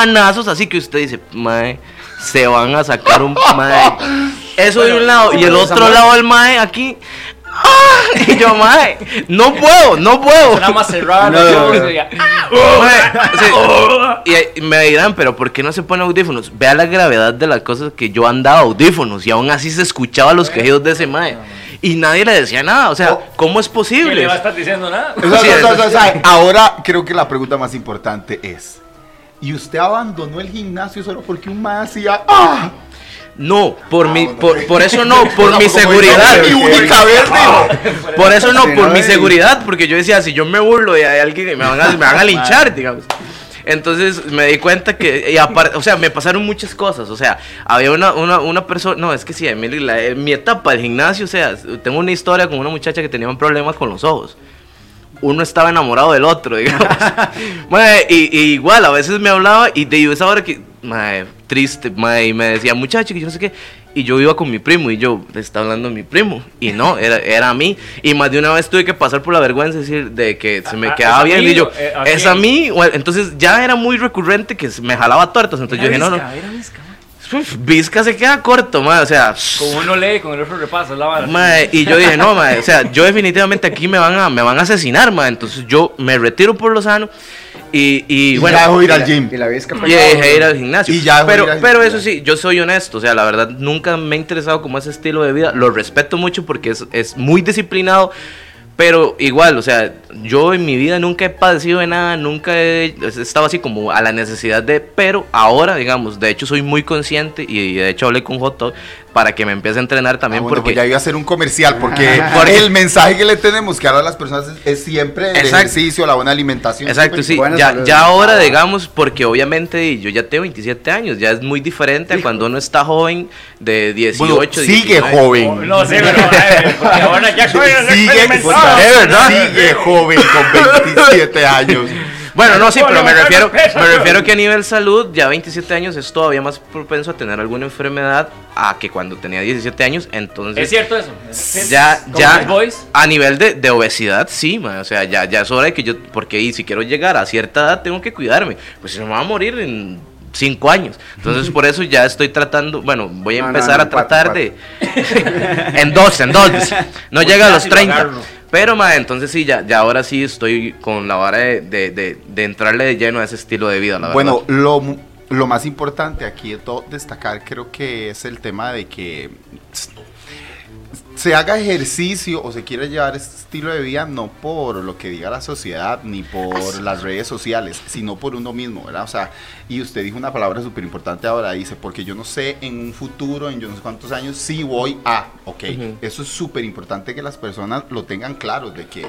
así que usted dice, mae, se van a sacar un mae. Eso de un lado, y el otro lado el mae aquí. ¡ah! Y yo, mae, no puedo, no puedo. Más No, no, y no. me dirán, pero ¿por qué no se pone audífonos? Vea la gravedad de las cosas que yo andaba audífonos y aún así se escuchaba los quejidos de ese mae. Y nadie le decía nada, o sea, Oh. ¿cómo es ¿Quién posible? le va a estar diciendo nada? Eso- ahora creo que la pregunta más importante es: ¿y usted abandonó el gimnasio solo porque un más hacía. ¡Ah! No, por mi, bueno. por, por eso no, por mi seguridad. Mi única verde. Por eso no, por mi seguridad, porque yo decía, si yo me burlo y hay alguien me van a, me van a linchar, digamos. Entonces me di cuenta que, y aparte, o sea, me pasaron muchas cosas, o sea, había una, una, una persona, no, es que sí, Emily, la- en mi etapa del gimnasio, o sea, tengo una historia con una muchacha que tenía un problema con los ojos. Uno estaba enamorado del otro, digamos. Mae, y, y igual, a veces me hablaba y de esa hora que, mae, triste, mae, y me decía, muchacho, que yo no sé qué. Y yo iba con mi primo y yo, le está hablando mi primo. Y no, era, era a mí. Y más de una vez tuve que pasar por la vergüenza de decir de que se me Ah, quedaba ¿es a bien. Y yo, eh, es a mí. Entonces ya era muy recurrente que me jalaba tortas. Entonces yo dije, no, no. Uf, Vizca se queda corto, mae. O sea, Como uno lee, con el otro repasa, la vara. Mae, y yo dije, no, mae, o sea, yo definitivamente aquí me van a, me van a asesinar, mae. Entonces yo me retiro por lo sano. Y, y Y bueno, ya dejó ir al gym. Y la visca y dejé ir al gimnasio. Y ya pero, ir al pero eso sí, yo soy honesto. O sea, la verdad, nunca me ha interesado como ese estilo de vida. Lo respeto mucho porque es, es muy disciplinado. Pero igual, o sea, yo en mi vida nunca he padecido de nada, nunca he estado así como a la necesidad de, pero ahora, digamos, de hecho soy muy consciente y de hecho hablé con Joto para que me empiece a entrenar también Ah, bueno, porque pues ya iba a hacer un comercial porque Porque- el mensaje que le tenemos que ahora a las personas es, es siempre el Exacto. ejercicio, la buena alimentación. Exacto, sí. Ya, salud. ya ahora, digamos, porque obviamente yo ya tengo 27 años, ya es muy diferente a cuando uno está joven de 18, Bueno, sigue 19. joven. No sé, pero eh, porque ahora ya soy Sigue, verdad. sigue joven con 27 años. Bueno, no, sí, pero me refiero, me refiero que a nivel salud, ya 27 años es todavía más propenso a tener alguna enfermedad a que cuando tenía 17 años, entonces... Es cierto eso. Es- Ya, ya, a nivel de, de obesidad, sí, ma, o sea, ya, ya es hora de que yo, porque y si quiero llegar a cierta edad, tengo que cuidarme, pues si no me va a morir en cinco años, entonces por eso ya estoy tratando, bueno, voy a No, empezar no, a cuatro, tratar de, en dos, en dos, no Pues llega a los casi lo 30, agarro. Pero ma, entonces sí, ya, ya ahora sí estoy con la vara de, de, de- entrarle de lleno a ese estilo de vida, la Bueno, verdad. lo, mu- lo más importante aquí de todo destacar creo que es el tema de que se haga ejercicio o se quiera llevar este estilo de vida no por lo que diga la sociedad ni por las redes sociales, sino por uno mismo, ¿verdad? O sea, y usted dijo una palabra súper importante ahora, dice, porque yo no sé en un futuro, en yo no sé cuántos años, si voy a, ok, eso es súper importante que las personas lo tengan claro, de que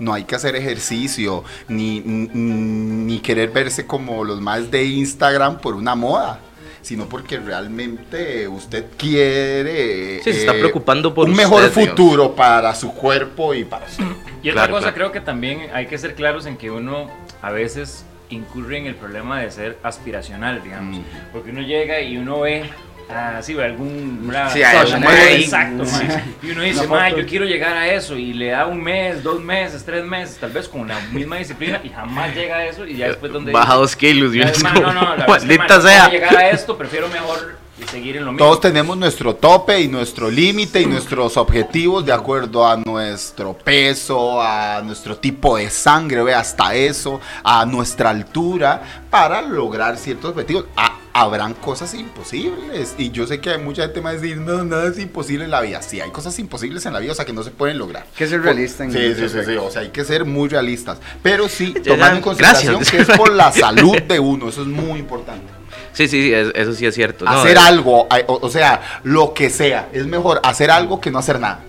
no hay que hacer ejercicio, ni, ni, ni querer verse como los más de Instagram por una moda, sino porque realmente usted quiere Sí, se está eh, preocupando por un mejor usted, digamos. futuro para su cuerpo y para su... Y otra Claro, cosa, claro. creo que también hay que ser claros en que uno a veces incurre en el problema de ser aspiracional, digamos. Mm. Porque uno llega y uno ve, ah, sí, ve algún Sí, mae. exacto, mae. Y uno dice, Una "Mae, foto. yo quiero llegar a eso. Y le da un mes, dos meses, tres meses, tal vez con la misma disciplina y jamás llega a eso. Y ya después donde... Baja dice, dos kilos y "Mae, uno es como, no, no, la maldita no sea. llegar a esto, prefiero mejor seguir en lo mismo. Todos tenemos nuestro tope y nuestro límite y nuestros objetivos de acuerdo a nuestro peso, a nuestro tipo de sangre, ve, hasta eso, a nuestra altura, para lograr ciertos objetivos. Ah, habrán cosas imposibles y yo sé que hay mucha gente más decir, no, nada es imposible en la vida. Sí, hay cosas imposibles en la vida, o sea, que no se pueden lograr. Hay que ser realista en Sí, sí, sí, sí, o sea, hay que ser muy realistas. Pero sí, tomando en consideración gracias. que es por la salud de uno, eso es muy importante. Sí, sí, sí, es- eso sí es cierto. No, hacer eh, algo, ay, o, sea, lo que sea, es mejor hacer algo que no hacer nada.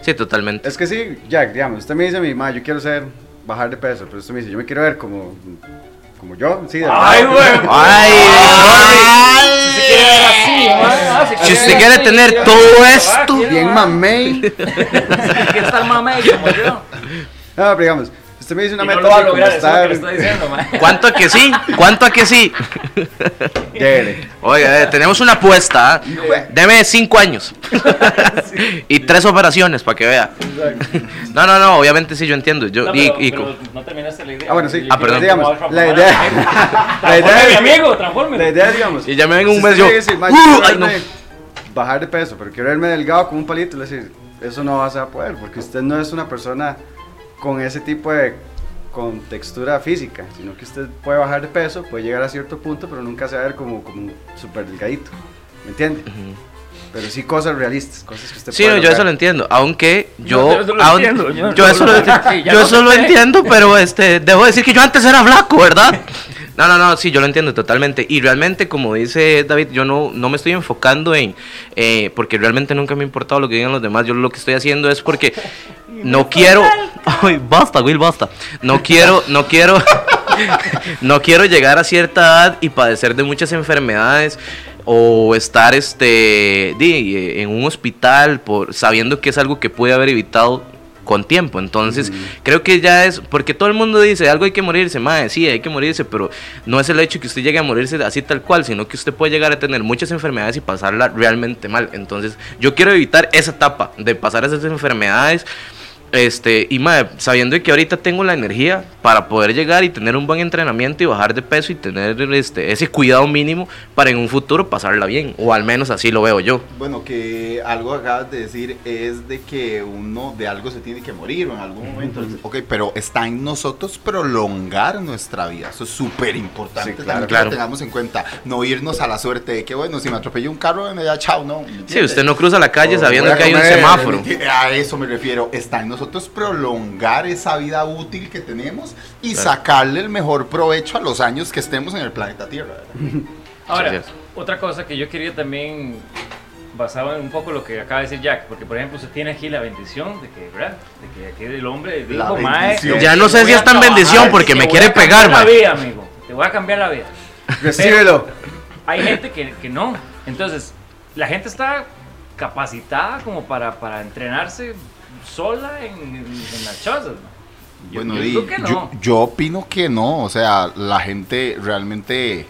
Sí, totalmente. Es que sí, Jack, digamos, usted me dice a mi mamá, yo quiero ser, bajar de peso, pero usted me dice, yo me quiero ver como, como yo, sí, de Ay, verdad. güey. Ay, Si se quiere ver así, mae, ah, Si usted quiere así, tener quiere- todo Ah, esto, bien mamey. ¿Qué tal mamey como yo? No, pero digamos, usted me dice una Y no meta lo va a lograr, eso es lo que estoy diciendo, mae. ¿Cuánto a que sí? ¿Cuánto a que sí? Dele. Oiga, eh, tenemos una apuesta. ¿ah? Deme cinco años. y tres operaciones para que vea. No, no, no, obviamente sí, yo entiendo. Yo, No, y, pero- y- pero no terminaste la idea. Ah, bueno, sí. Ah, perdón. Digamos, la idea-. La idea mi amigo, transforme. La idea, digamos... y ya me ven un mes yo. me dice, "Ma, "Uh, no. Bajar de peso, pero quiero verme delgado como un palito, le decir, eso no va a poder, porque usted no es una persona con ese tipo de con textura física, sino que usted puede bajar de peso, puede llegar a cierto punto, pero nunca se va a ver como, como súper delgadito, ¿me entiende? Pero sí cosas realistas, cosas que usted Sí, puede no, yo eso lo entiendo. Aunque yo. yo eso lo aún- entiendo, yo- yo eso lo entiendo. Sí, yo eso lo entiendo, pero este, debo decir que yo antes era flaco, ¿verdad? No, no, no, sí, yo lo entiendo totalmente. Y realmente, como dice David, yo no, no me estoy enfocando en. eh, porque realmente nunca me ha importado lo que digan los demás. Yo lo que estoy haciendo es porque no quiero. Ay, basta, Will, basta. No quiero, no quiero. no quiero llegar a cierta edad y padecer de muchas enfermedades o estar este di, eh, en un hospital por sabiendo que es algo que puede haber evitado con tiempo. Entonces, creo que ya es porque todo el mundo dice, algo hay que morirse, madre, sí, hay que morirse, pero no es el hecho que usted llegue a morirse así tal cual, sino que usted puede llegar a tener muchas enfermedades y pasarla realmente mal. Entonces, yo quiero evitar esa etapa de pasar esas enfermedades este, y madre, sabiendo que ahorita tengo la energía para poder llegar y tener un buen entrenamiento y bajar de peso y tener este, ese cuidado mínimo para en un futuro pasarla bien, o al menos así lo veo yo. Bueno, que algo acabas de decir es de que uno de algo se tiene que morir o en algún momento. Ok, pero está en nosotros prolongar nuestra vida. Eso es súper importante. Sí, claro, también que claro. lo tengamos en cuenta. No irnos a la suerte de que, bueno, si me atropelló un carro, bueno, ya chao, no. ¿me Si entiendes? usted no cruza la calle O sabiendo que hay un semáforo. A eso me refiero. Está en nosotros prolongar esa vida útil que tenemos y sacarle el mejor provecho a los años que estemos en el planeta Tierra. ¿verdad? Ahora, es. otra cosa que yo quería también, basado en un poco lo que acaba de decir Jack, porque por ejemplo usted tiene aquí la bendición de que, ¿verdad? De que aquí el hombre La dijo, "Mae, bendición. Ya no sé si es tan bendición porque te me voy quiere a cambiar pegar, la vida, amigo. Te voy a cambiar la vida. Recíbelo. Hay gente que, que no. Entonces, la gente está capacitada como para, para entrenarse sola en, en- en las chozas. ¿no? Yo- Bueno, yo que no. yo, yo opino que no, o sea, la gente realmente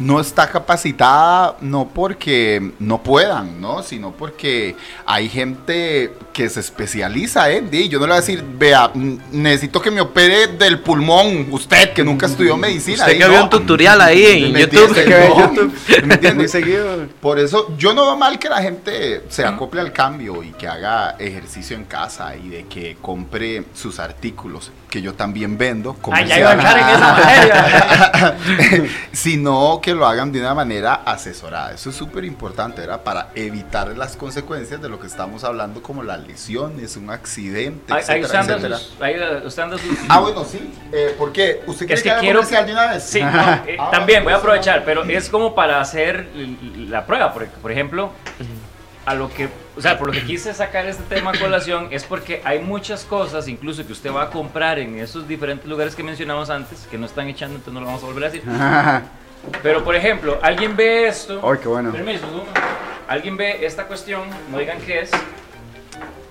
no está capacitada no porque no puedan, ¿no? Sino porque hay gente que se especializa en, di, yo no le voy a decir, vea, mm, necesito que me opere del pulmón, usted que nunca estudió medicina. Usted di, que vio no. un tutorial ahí No, YouTube. ¿me Muy entiendes? seguido. Por eso yo no veo mal que la gente se acople al cambio y que haga ejercicio en casa y de que compre sus artículos. que yo también vendo, Ay, ya iba a en esa materia. sino que lo hagan de una manera asesorada. Eso es súper importante, ¿verdad? Para evitar las consecuencias de lo que estamos hablando, como las lesiones, un accidente, Ahí etcétera, usando etcétera. sus. Ahí uh, usando sus. Ah, bueno, sí. Eh, ¿Por qué? ¿Usted quiere Es que, que quiero- comercial de una vez? Sí, no, eh, Ah, también voy a pues, aprovechar, pero es como para hacer la prueba. Por, por ejemplo, a lo que, o sea, por lo que quise sacar este tema a colación es porque hay muchas cosas, incluso que usted va a comprar en esos diferentes lugares que mencionamos antes, que no están echando, entonces no lo vamos a volver a decir. Pero, por ejemplo, alguien ve esto. Ay, qué bueno. Permiso, Zoom. Alguien ve esta cuestión, no digan qué es.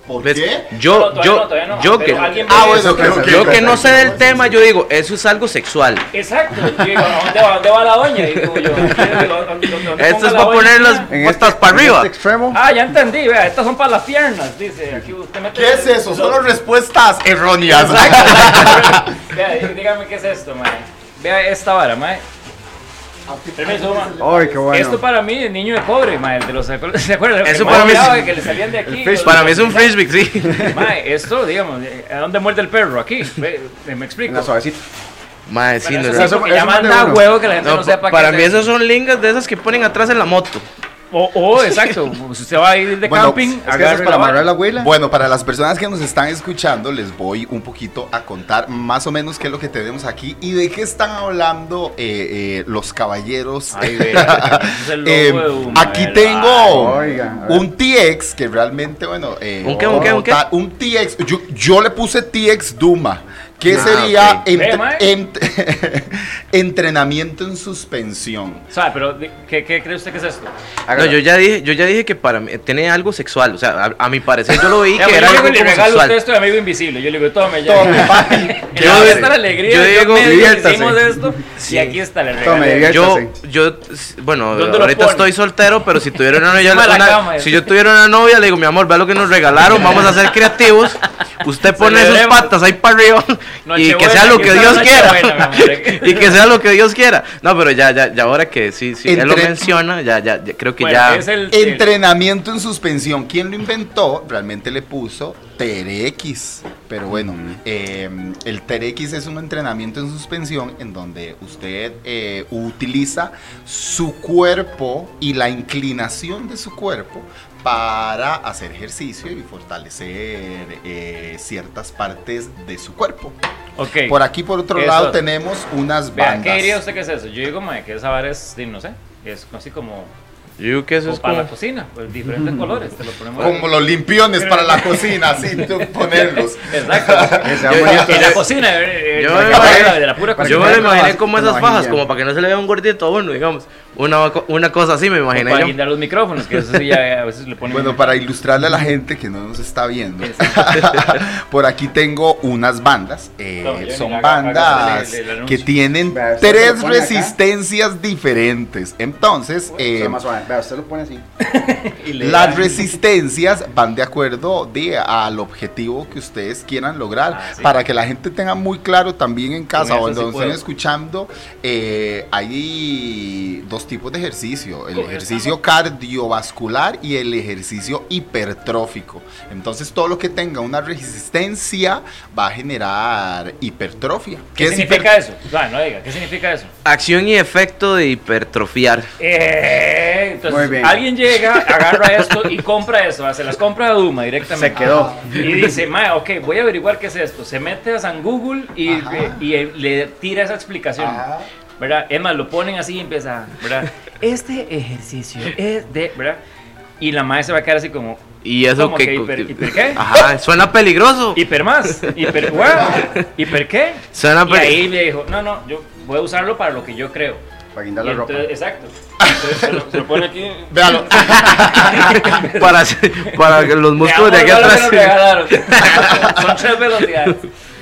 ¿Por ¿Ves? qué? No, Yo, todavía yo, no, todavía no, yo que, Ah, bueno, yo que no sé del tema, yo digo, eso es algo sexual. Exacto. Yo digo, ¿a ¿dónde va, dónde va la doña? Digo yo, ¿dónde- dónde- dónde Esto es para doña? poner las En patas este- para arriba. este extremo. Ah, ya entendí, vea, estas son para las piernas, dice. Aquí usted mete ¿Qué es eso? Solo respuestas erróneas. Vea, dí- dígame qué es esto, mae. Vea esta vara, mae. Permiso. Ay, qué bueno. Esto para mí es niño de cobre, mae, el de los ¿se acuerdan? Eso Que para mí es- que le salían de aquí. los- Para mí es un frisbee, sí. Mae, esto, digamos, ¿a dónde muerde el perro? Aquí. Me En explico. la suavecita. Mae, sí, no, eso porque eso ya manda huevo que la gente no, No, sepa para qué mí es esas son lingas de esas que ponen atrás en la moto. O, o, exacto, si usted va a ir de Bueno, camping, Es que eso agarre es para la amarrar vara. la huila. Bueno, para las personas que nos están escuchando, les voy un poquito a contar más o menos qué es lo que tenemos aquí y de qué están hablando eh, eh, los caballeros. Ay, vea, ese es el logo Eh, de Uma, aquí tengo Oiga, un TX que realmente, bueno, eh, ¿Un qué, un qué, un qué? un TX, yo, yo le puse TX Duma. Que Ah, sería ok. entre- Ve, mae. ent- entrenamiento en suspensión? ¿Sabe? Pero, ¿de- ¿qué, ¿qué cree usted que es esto? No, yo ya dije, yo ya dije que para mí tiene algo sexual. O sea, a, a mi parecer yo lo vi Ya, que era yo algo le como regalo a usted sexual. esto de amigo invisible. Yo le digo, tome ya. Tome, papi. Yo Yo- esta la alegría. yo Yo, digo, medio diviértase. hicimos esto. Sí. Y aquí está Tome, regalo. Yo, yo, bueno, ¿Dónde lo ahorita estoy soltero, pero si tuviera una novia, la una- cama, si yo tuviera una novia, le digo, mi amor, vea lo que nos regalaron, vamos a ser creativos. Usted pone sus patas ahí para arriba y que sea lo que Dios quiera. Y que sea lo que Dios quiera. No, pero ya, ya, ya ahora que sí, sí, él lo menciona, ya, ya, ya creo que Bueno, ya. es el, el- Entrenamiento en suspensión. ¿Quién lo inventó? Realmente le puso TRX. Pero bueno, eh, el TRX es un entrenamiento en suspensión en donde usted eh, utiliza su cuerpo y la inclinación de su cuerpo para hacer ejercicio y fortalecer eh, ciertas partes de su cuerpo. Ok. Por aquí, por otro Eso. lado, tenemos unas Vea, bandas. ¿qué diría usted que es eso? Yo digo, mae, que esa vara es, no sé, es así como, Yo digo que eso como es para como. la cocina, pues diferentes colores, te lo ponemos Como los limpiones para la cocina, así tú ponerlos. Exacto. Que sea Yo- bonito. En la cocina, eh, eh, Yo me la- imagino- de la pura Para Yo cocina. me imaginé como esas fajas, como para que no se le vea un gordito a uno, digamos. Una, una cosa así me O imaginé para yo. guindar los micrófonos, que eso sí ya a veces le ponen... Bueno, para ilustrarle a la gente que no nos está viendo, por aquí tengo unas bandas. eh, No, son bandas que tienen Vea, tres acá. resistencias diferentes. Entonces, eh, Está más suave. Vea, usted lo pone así. las resistencias van de acuerdo de, al objetivo que ustedes quieran lograr. Ah, sí. Para que la gente tenga muy claro también en casa o sí donde estén escuchando, eh, hay dos tipos de ejercicio. El ¿Cómo ejercicio cardiovascular y el ejercicio hipertrófico. Entonces todo lo que tenga una resistencia va a generar hipertrofia. ¿Qué es significa eso? Ah, no diga, ¿qué significa eso? Acción y efecto de hipertrofiar. Eh, entonces, Muy bien. alguien llega, agarra esto y compra eso, se las compra a Duma directamente. Se quedó. Y dice, ma, ok, voy a averiguar qué es esto. Se mete a San Google y, eh, y, eh, le tira esa explicación. Ajá. ¿Verdad? Es más, lo ponen así y empieza, ¿verdad? Este ejercicio es de, ¿verdad? Y la madre se va a quedar así como, Y eso ¿Cómo que. que hiper- hiper qué? Ajá, suena peligroso. hiper más, hiper, wow, hiper qué. Suena Y ahí me dijo, no, no, yo voy a usarlo para lo que yo creo. Para guindar la ropa. entonces- exacto. Entonces se lo, se lo pone aquí. Véalo. para, para que los músculos de aquí atrás. Son tres velocidades.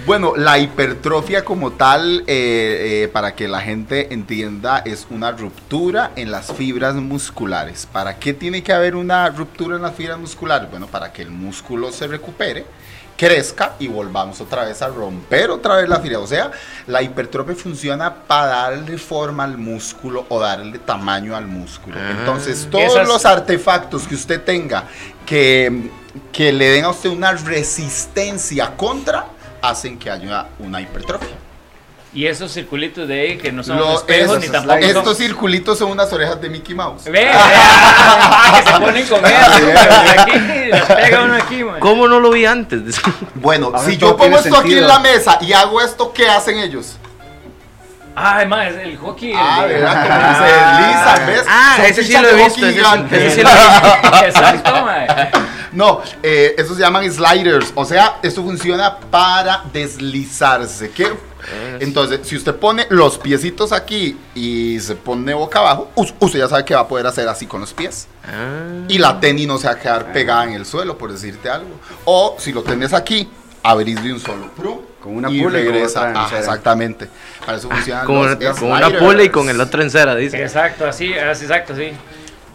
Bueno, la hipertrofia como tal, eh, eh, para que la gente entienda, es una ruptura en las fibras musculares. ¿Para qué tiene que haber una ruptura en las fibras musculares? Bueno, para que el músculo se recupere, crezca y volvamos otra vez a romper otra vez la fibra. O sea, la hipertrofia funciona para darle forma al músculo o darle tamaño al músculo. Ah. Entonces, todos Esas- los artefactos que usted tenga que, que le den a usted una resistencia contra, hacen que haya una hipertrofia. Y esos circulitos de ahí que no son Lo- espejos esos ni tampoco son- estos circulitos son unas orejas de Mickey Mouse. Ve, ve, ah, que se ponen con eso. güey, Aquí, las pega uno aquí, man. ¿Cómo no lo vi antes? Bueno, si yo pongo esto aquí en la mesa y hago esto, ¿qué hacen ellos? Man, es el hockey. el Ah, de- ¿verdad? Como se deslizan, ¿ves? Ah, Son ese sí lo he visto, hockey ese sí- gigantes. ese sí lo he Exacto, man. No, eh, eso se llaman sliders. O sea, esto funciona para deslizarse. ¿Qué? Entonces, si usted pone los piecitos aquí y se pone boca abajo, us- usted ya sabe que va a poder hacer así con los pies. Ah. Y la tenis no se va a quedar pegada en el suelo, por decirte algo. O si lo tenés aquí, abrís de un solo. prum, Con una y pula y con regresa. otra cera. exactamente. Para eso funcionan Como, los una pula y con el otro en cera, dice. Exacto, así, así, exacto, sí.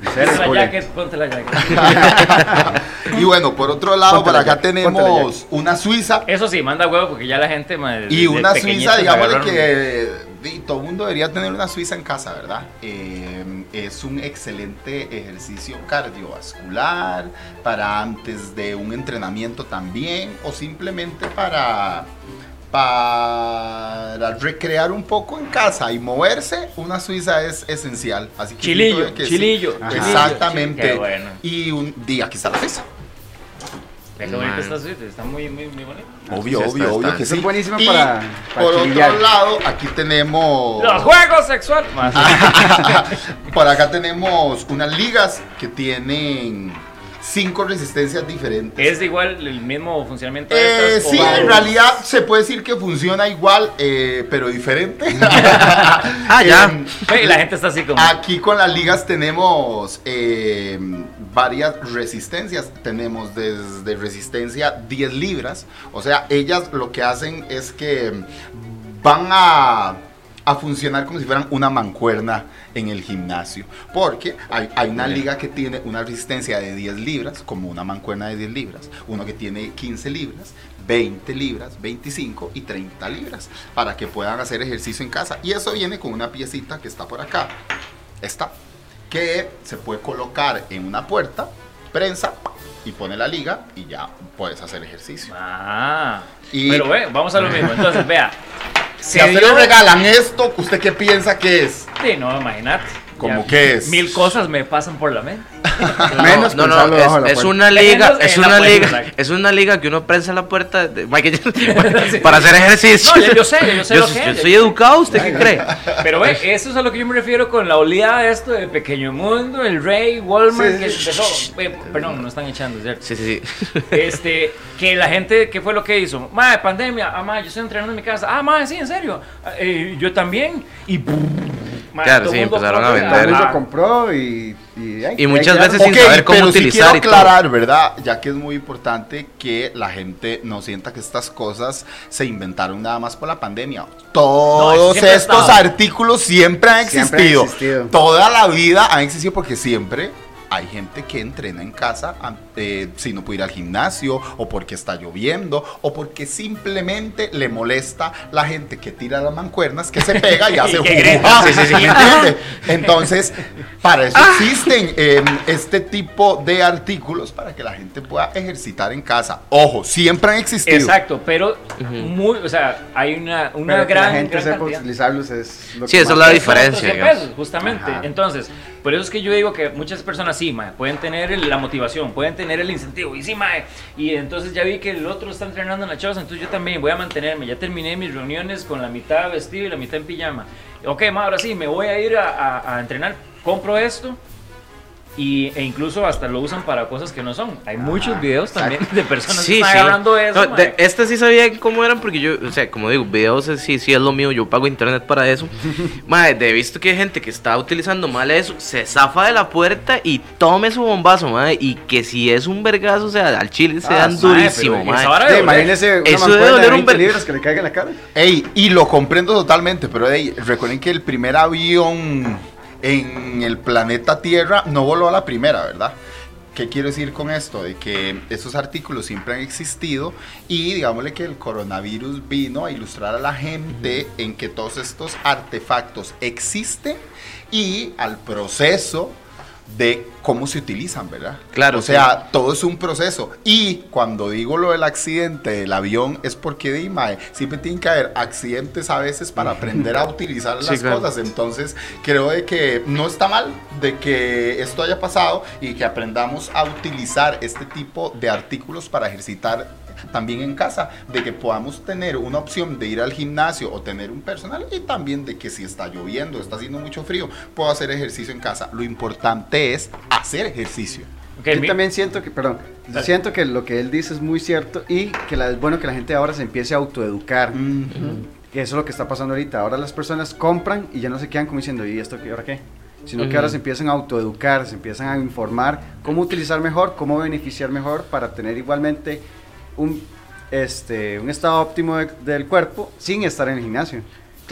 Ponte la jacket, ponte la jacket. Y bueno, por otro lado, Póntela por acá tenemos una suiza. Eso sí, manda huevo porque ya la gente. Y una suiza, digámosle que di, todo el mundo debería tener una suiza en casa, ¿verdad? Eh, es un excelente ejercicio cardiovascular para antes de un entrenamiento también o simplemente para para recrear un poco en casa y moverse, una suiza es esencial. Así que Chilillo, sí. chilillo. Exactamente. Qué bueno. Y un día aquí está la suiza. Qué bonita Man. esta suite, está muy, muy, muy bonita. Obvio, sí, obvio, está, obvio está. que sí. es Y para- para por chilillar. otro lado, aquí tenemos Los juegos sexuales. Por acá tenemos unas ligas que tienen cinco resistencias diferentes. ¿Es igual el mismo funcionamiento de Eh, estas? sí, en realidad se puede decir que funciona igual, eh, pero diferente. Ah, ya. Em, y la gente está así como. Aquí con las ligas tenemos eh, varias resistencias. Tenemos desde resistencia 10 libras. O sea, ellas lo que hacen es que van a, a funcionar como si fueran una mancuerna en el gimnasio. Porque hay, hay una liga que tiene una resistencia de 10 libras, como una mancuerna de 10 libras. Uno que tiene 15 libras. 20 libras, 25 y 30 libras para que puedan hacer ejercicio en casa. Y eso viene con una piecita que está por acá. Esta. Que se puede colocar en una puerta, prensa y pone la liga y ya puedes hacer ejercicio. Ah. Y- Pero ve, vamos a lo mismo. Entonces, vea. Si a usted le regalan esto, ¿usted qué piensa que es? Sí, no, imagínate. ¿Cómo Ya qué es? Mil cosas me pasan por la mente. Menos No, no, la es, es una liga, es una puerta, liga, exacto. es una liga que uno prensa la puerta de- Sí. para hacer ejercicio. No, yo- yo sé, yo sé lo que yo es. soy educado, ¿usted qué cree? Pero ve, eso es a lo que yo me refiero con la oleada de esto de Pequeño Mundo, el Rey, Walmart, Sí, que sí. empezó. ve, perdón, no están echando, ¿cierto? Sí, sí, sí. Este, que la gente, ¿qué fue lo que hizo? Madre, pandemia, ah, madre, yo estoy entrenando en mi casa. Ah, madre, sí, en serio. Ah, eh, yo también. Y. madre, Claro, sí, empezaron a vender. Todo el mundo compró y... Y, ay, Y muchas veces sin saber cómo pero utilizar sí y quiero todo. aclarar, ¿verdad? Ya que es muy importante que la gente no sienta que estas cosas se inventaron nada más por la pandemia. Todos estos artículos siempre han Siempre han existido. Toda la vida han existido porque siempre hay gente que entrena en casa eh, si no puede ir al gimnasio o porque está lloviendo o porque simplemente le molesta la gente que tira las mancuernas, que se pega y hace que grita. Entonces, para eso Ah. existen eh, este tipo de artículos para que la gente pueda ejercitar en casa. Ojo, siempre han existido. Exacto, pero muy, o sea, hay una, una Pero que gran, la gente gran sepa utilizarlos es lo Sí, que eso más- es la diferencia, otros 100 digamos. pesos, justamente. Ajá. Entonces, por eso es que yo digo que muchas personas sí, mae, pueden tener la motivación, pueden tener el incentivo, y sí, mae, y entonces ya vi que el otro está entrenando en la choza, entonces yo también voy a mantenerme, ya terminé mis reuniones con la mitad vestido y la mitad en pijama. Ok, ma, ahora sí, me voy a ir a- a entrenar, compro esto. Y, e incluso hasta lo usan para cosas que no son. Hay muchos videos también de personas que Sí, están sí. agarrando eso. No, de- este sí sabía cómo eran porque yo, o sea, como digo, videos es- sí, sí es lo mío, yo pago internet para eso. Madre, de visto que hay gente que está utilizando mal eso, se zafa de la puerta y tome su bombazo, madre, y que si es un vergazo, o sea, al chile se Ah, dan mae, durísimo, pero madre. Sí, imagínese una Eso debe doler un 20 ver- libras que le caiga en la cara. Ey, y lo comprendo totalmente, pero ey, recuerden que el primer avión en el planeta Tierra no voló a la primera, ¿verdad? ¿Qué quiero decir con esto? De que esos artículos siempre han existido y digámosle que el coronavirus vino a ilustrar a la gente en que todos estos artefactos existen y al proceso de cómo se utilizan, ¿verdad? Claro, O sea, todo es un proceso. Y cuando digo lo del accidente del avión es porque, di, mae, siempre tienen que haber accidentes a veces para aprender a utilizar las Sí, claro. cosas. Entonces, creo de que no está mal de que esto haya pasado y que aprendamos a utilizar este tipo de artículos para ejercitar también en casa, de que podamos tener una opción de ir al gimnasio o tener un personal y también de que si está lloviendo, está haciendo mucho frío, puedo hacer ejercicio en casa. Lo importante es hacer ejercicio. Yo mi- también siento que, perdón, Dale. siento que lo que él dice es muy cierto y que la- es bueno que la gente ahora se empiece a autoeducar. Que eso es lo que está pasando ahorita. Ahora las personas compran y ya no se quedan como diciendo, ¿y esto qué, ahora qué? Sino que ahora se empiezan a autoeducar, se empiezan a informar cómo utilizar mejor, cómo beneficiar mejor para tener igualmente un, este, un estado óptimo de- del cuerpo sin estar en el gimnasio.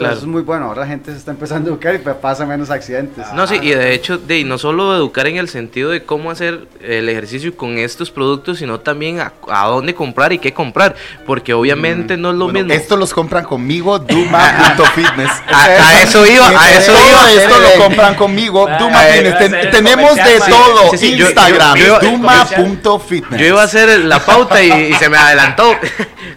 Claro. Eso es muy bueno. Ahora la gente se está empezando a educar y pa- pasa menos accidentes. No, sí, y de hecho, de, y no solo educar en el sentido de cómo hacer el ejercicio con estos productos, sino también a, a dónde comprar y qué comprar, porque obviamente no es lo Bueno, mismo. Estos los compran conmigo, Duma.fitness. A, a eso iba, a eso Todo iba. esto lo compran conmigo, Ah, Duma iba Fitness. a Ten- hacer el tenemos de todo. sí, sí, Instagram, Duma.fitness. Yo iba a hacer la pauta y, y se me adelantó.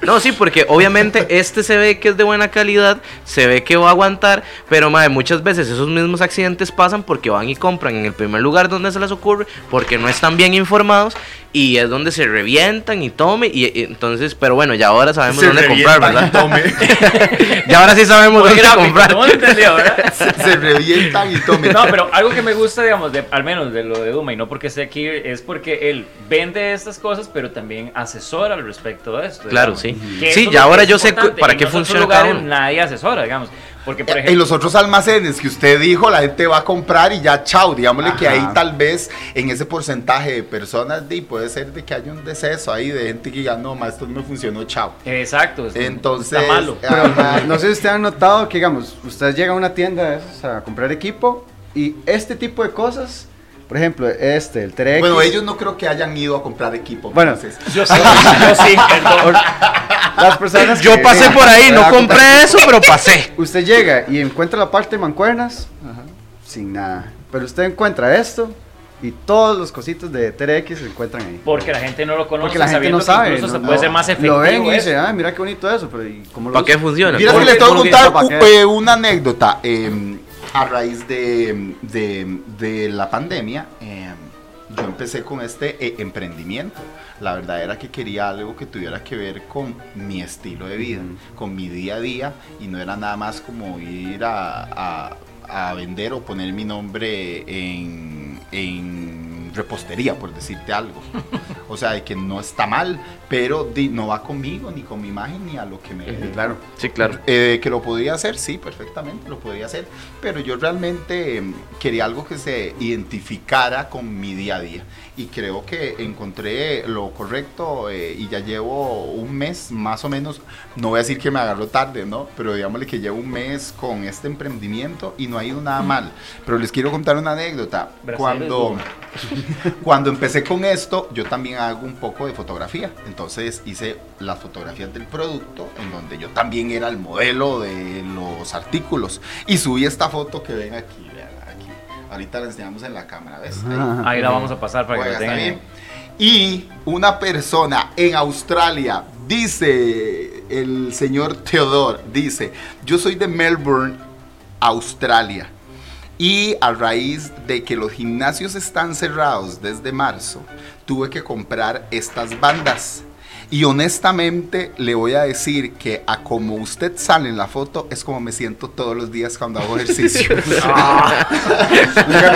No, sí, porque obviamente este se ve que es de buena calidad, se ve que va a aguantar, pero muchas veces esos mismos accidentes pasan porque van y compran en el primer lugar donde se les ocurre, porque no están bien informados y es donde se revientan y tome y, y entonces, pero bueno, ya ahora sabemos Se dónde comprar, revientan y ¿verdad? tome. ya ahora sí sabemos Muy dónde gráfico, comprar. ¿no? entendió? Se revientan y tomen. No, pero algo que me gusta, digamos, de, al menos de lo de Duma, y no porque esté aquí, es porque él vende estas cosas, pero también asesora al respecto de esto. Claro, digamos. sí. Que Sí, ya ahora yo sé para qué funciona cada lugares uno. Nadie asesora, digamos. Porque, por En ejemplo, los otros almacenes que usted dijo, la gente va a comprar y ya chao. Digámosle que Ajá. ahí tal vez en ese porcentaje de personas, di, puede ser de que haya un deceso ahí de gente que diga, no, ma, esto no me funcionó, chao. Exacto. es- Entonces, Está malo. ajá. No sé si ustedes han notado que, digamos, usted llega a una tienda de esas a comprar equipo y este tipo de cosas, por ejemplo, este, el 3X. Bueno, ellos no creo que hayan ido a comprar equipo. Bueno. entonces. Yo sí, yo sí, perdón. Las personas Yo que- pasé por ahí, no compré eso, pero pasé. Usted llega y encuentra la parte de mancuernas sin nada. Pero usted encuentra esto y todos los cositos de 3X se encuentran ahí. Porque la gente no lo conoce, Porque la gente no que sabe. incluso no- se puede no- ser más efectivo. Lo ven y dicen, ah, mira qué bonito eso, pero ¿y cómo lo ¿Para qué funciona? Mira, les tengo que contar una anécdota eh, a raíz de, de- de la pandemia. eh, yo empecé con este eh, emprendimiento. La verdad era que quería algo que tuviera que ver con mi estilo de vida, con mi día a día, y no era nada más como ir a, a- a vender o poner mi nombre en, en repostería, por decirte algo. O sea, de que no está mal, pero di- no va conmigo, ni con mi imagen, ni a lo que me... Claro. Sí, claro. Eh, que lo podría hacer, sí, perfectamente, lo podría hacer, pero yo realmente em, quería algo que se identificara con mi día a día y creo que encontré lo correcto eh, y ya llevo un mes más o menos, no voy a decir que me agarró tarde, ¿no? Pero digámosle que llevo un mes con este emprendimiento y no ha ido nada mal, pero les quiero contar una anécdota. Brasil Cuando, cuando empecé con esto, yo también hago un poco de fotografía. Entonces hice las fotografías del producto, en donde yo también era el modelo de los artículos. Y subí esta foto que ven aquí. Ahorita la enseñamos en la cámara, ¿ves? Ahí. La vamos a pasar para que Oiga, está tengan. bien. Y una persona en Australia dice, el señor Theodore dice, yo soy de Melbourne, Australia. Y a raíz de que los gimnasios están cerrados desde marzo, tuve que comprar estas bandas. Y honestamente le voy a decir que a como usted sale en la foto es como me siento todos los días cuando hago ejercicio. Nunca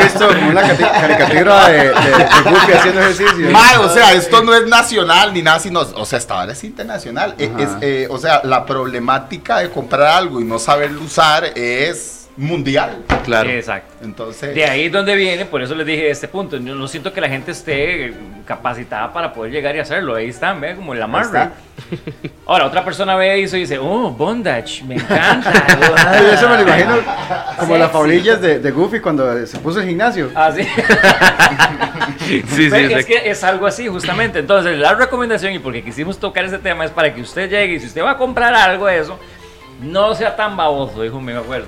he visto una caricatura de, de, de haciendo ejercicio. Mae, o sea, esto no es nacional ni nada, sino, o sea, esta vara es internacional. E-. Es, eh, o sea, la problemática de comprar algo y no saberlo usar es mundial. Claro. Exacto. Entonces, De ahí es donde viene, por eso les dije este punto. Yo no siento que la gente esté capacitada para poder llegar y hacerlo. Ahí están, ve, como el amarre. Ahora, otra persona ve eso y dice, oh, bondage, me encanta. Ay, eso me lo imagino como las Sexy. faulillas de, de Goofy cuando se puso el gimnasio. Ah, sí. Sí, sí, es que es algo así, justamente. Entonces, la recomendación, y porque quisimos tocar ese tema, es para que usted llegue y si usted va a comprar algo de eso, no sea tan baboso, dijo mi abuelo.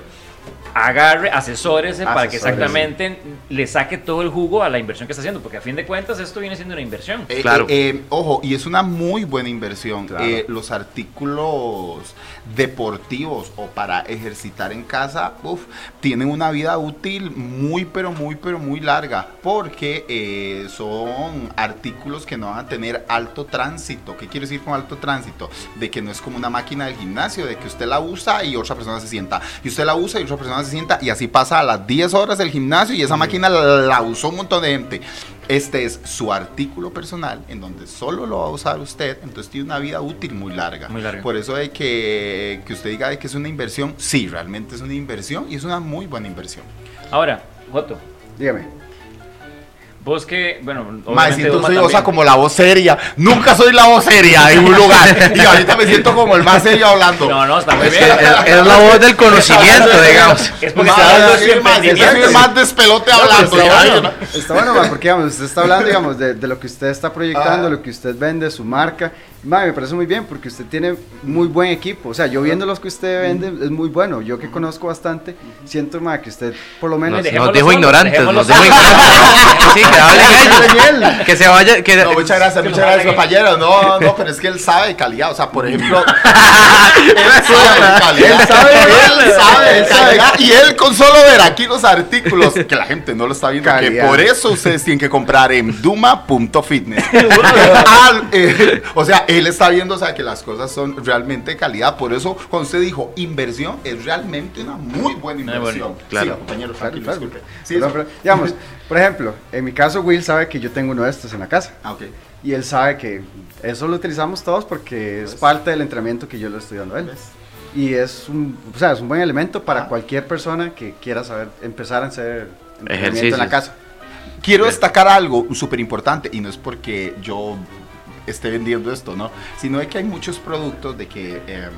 Agarre, asesores para que exactamente le saque todo el jugo a la inversión que está haciendo, porque a fin de cuentas esto viene siendo una inversión. Eh, Claro. eh, eh, ojo, y es una muy buena inversión. Claro. Eh, los artículos deportivos o para ejercitar en casa, uf, tienen una vida útil muy, pero muy, pero muy larga, porque eh, son artículos que no van a tener alto tránsito. ¿Qué quiere decir con alto tránsito? De que no es como una máquina del gimnasio, de que usted la usa y otra persona se sienta, y usted la usa y otra persona se sienta, y así pasa a las 10 horas del gimnasio y esa máquina la, la usó un montón de gente. Este es su artículo personal en donde solo lo va a usar usted, entonces tiene una vida útil muy larga. Muy larga. Por eso de que, que usted diga de que es una inversión, sí, realmente es una inversión y es una muy buena inversión. Ahora, Joto, Dígame. Vos que, bueno, obviamente siento soy también. osa como la voz seria. Nunca soy la voz seria en un lugar. Y ahorita me siento como el más serio hablando. No, no, está muy Es, bien. es- es la voz del conocimiento, digamos. Es porque está dando su más despelote hablando. está, bueno, está bueno, porque digamos, usted está hablando digamos, de, de lo que usted está proyectando, Ah. lo que usted vende, su marca. Ma, me parece muy bien porque usted tiene muy buen equipo. O sea, yo viendo los que usted vende es muy bueno. Yo que conozco bastante, siento ma, que usted por lo menos... Nos, nos dijo ignorantes, nos dijo ignorantes. Sí, que hablen ellos. Que se vaya, que No, muchas gracias, que muchas gracias, compañero. No, no, pero es que él sabe de calidad. O sea, por ejemplo, él sabe de calidad. Él sabe, Él sabe de él sabe. calidad. Y él con solo ver aquí los artículos, que la gente no lo está viendo, que por eso ustedes tienen que comprar en duma.fitness. Eh, o sea, él está viendo, o sea, que las cosas son realmente de calidad. Por eso, cuando usted dijo inversión, es realmente una muy buena inversión. bueno, claro. Sí, compañero, Claro, disculpe. Sí, Perdón, eso. pero, digamos, por ejemplo, en mi caso Will sabe que yo tengo uno de estos en la casa. Ah, ok. Y él sabe que eso lo utilizamos todos porque es parte del entrenamiento que yo le estoy dando a él. ¿Ves? Y es un, o sea, es un buen elemento para Ajá. cualquier persona que quiera saber empezar a hacer entrenamiento Ejercicios. en la casa. Quiero destacar algo súper importante y no es porque yo esté vendiendo esto, ¿no? Sino de que hay muchos productos de que em,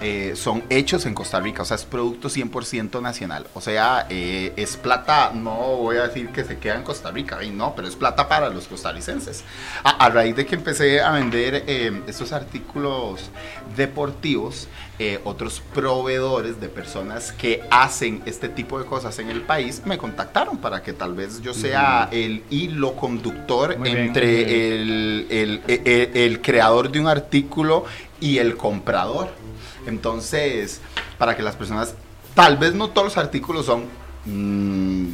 eh, son hechos en Costa Rica, o sea, es producto 100% nacional. O sea, eh, es plata, no voy a decir que se queda en Costa Rica, ¿eh? no, pero es plata para los costarricenses. A, a raíz de que empecé a vender em, estos artículos deportivos, eh, otros proveedores de personas que hacen este tipo de cosas en el país me contactaron para que tal vez yo sea el hilo conductor Muy entre bien. el, el- el creador de un artículo y el comprador. Entonces, para que las personas, tal vez no todos los artículos son mm,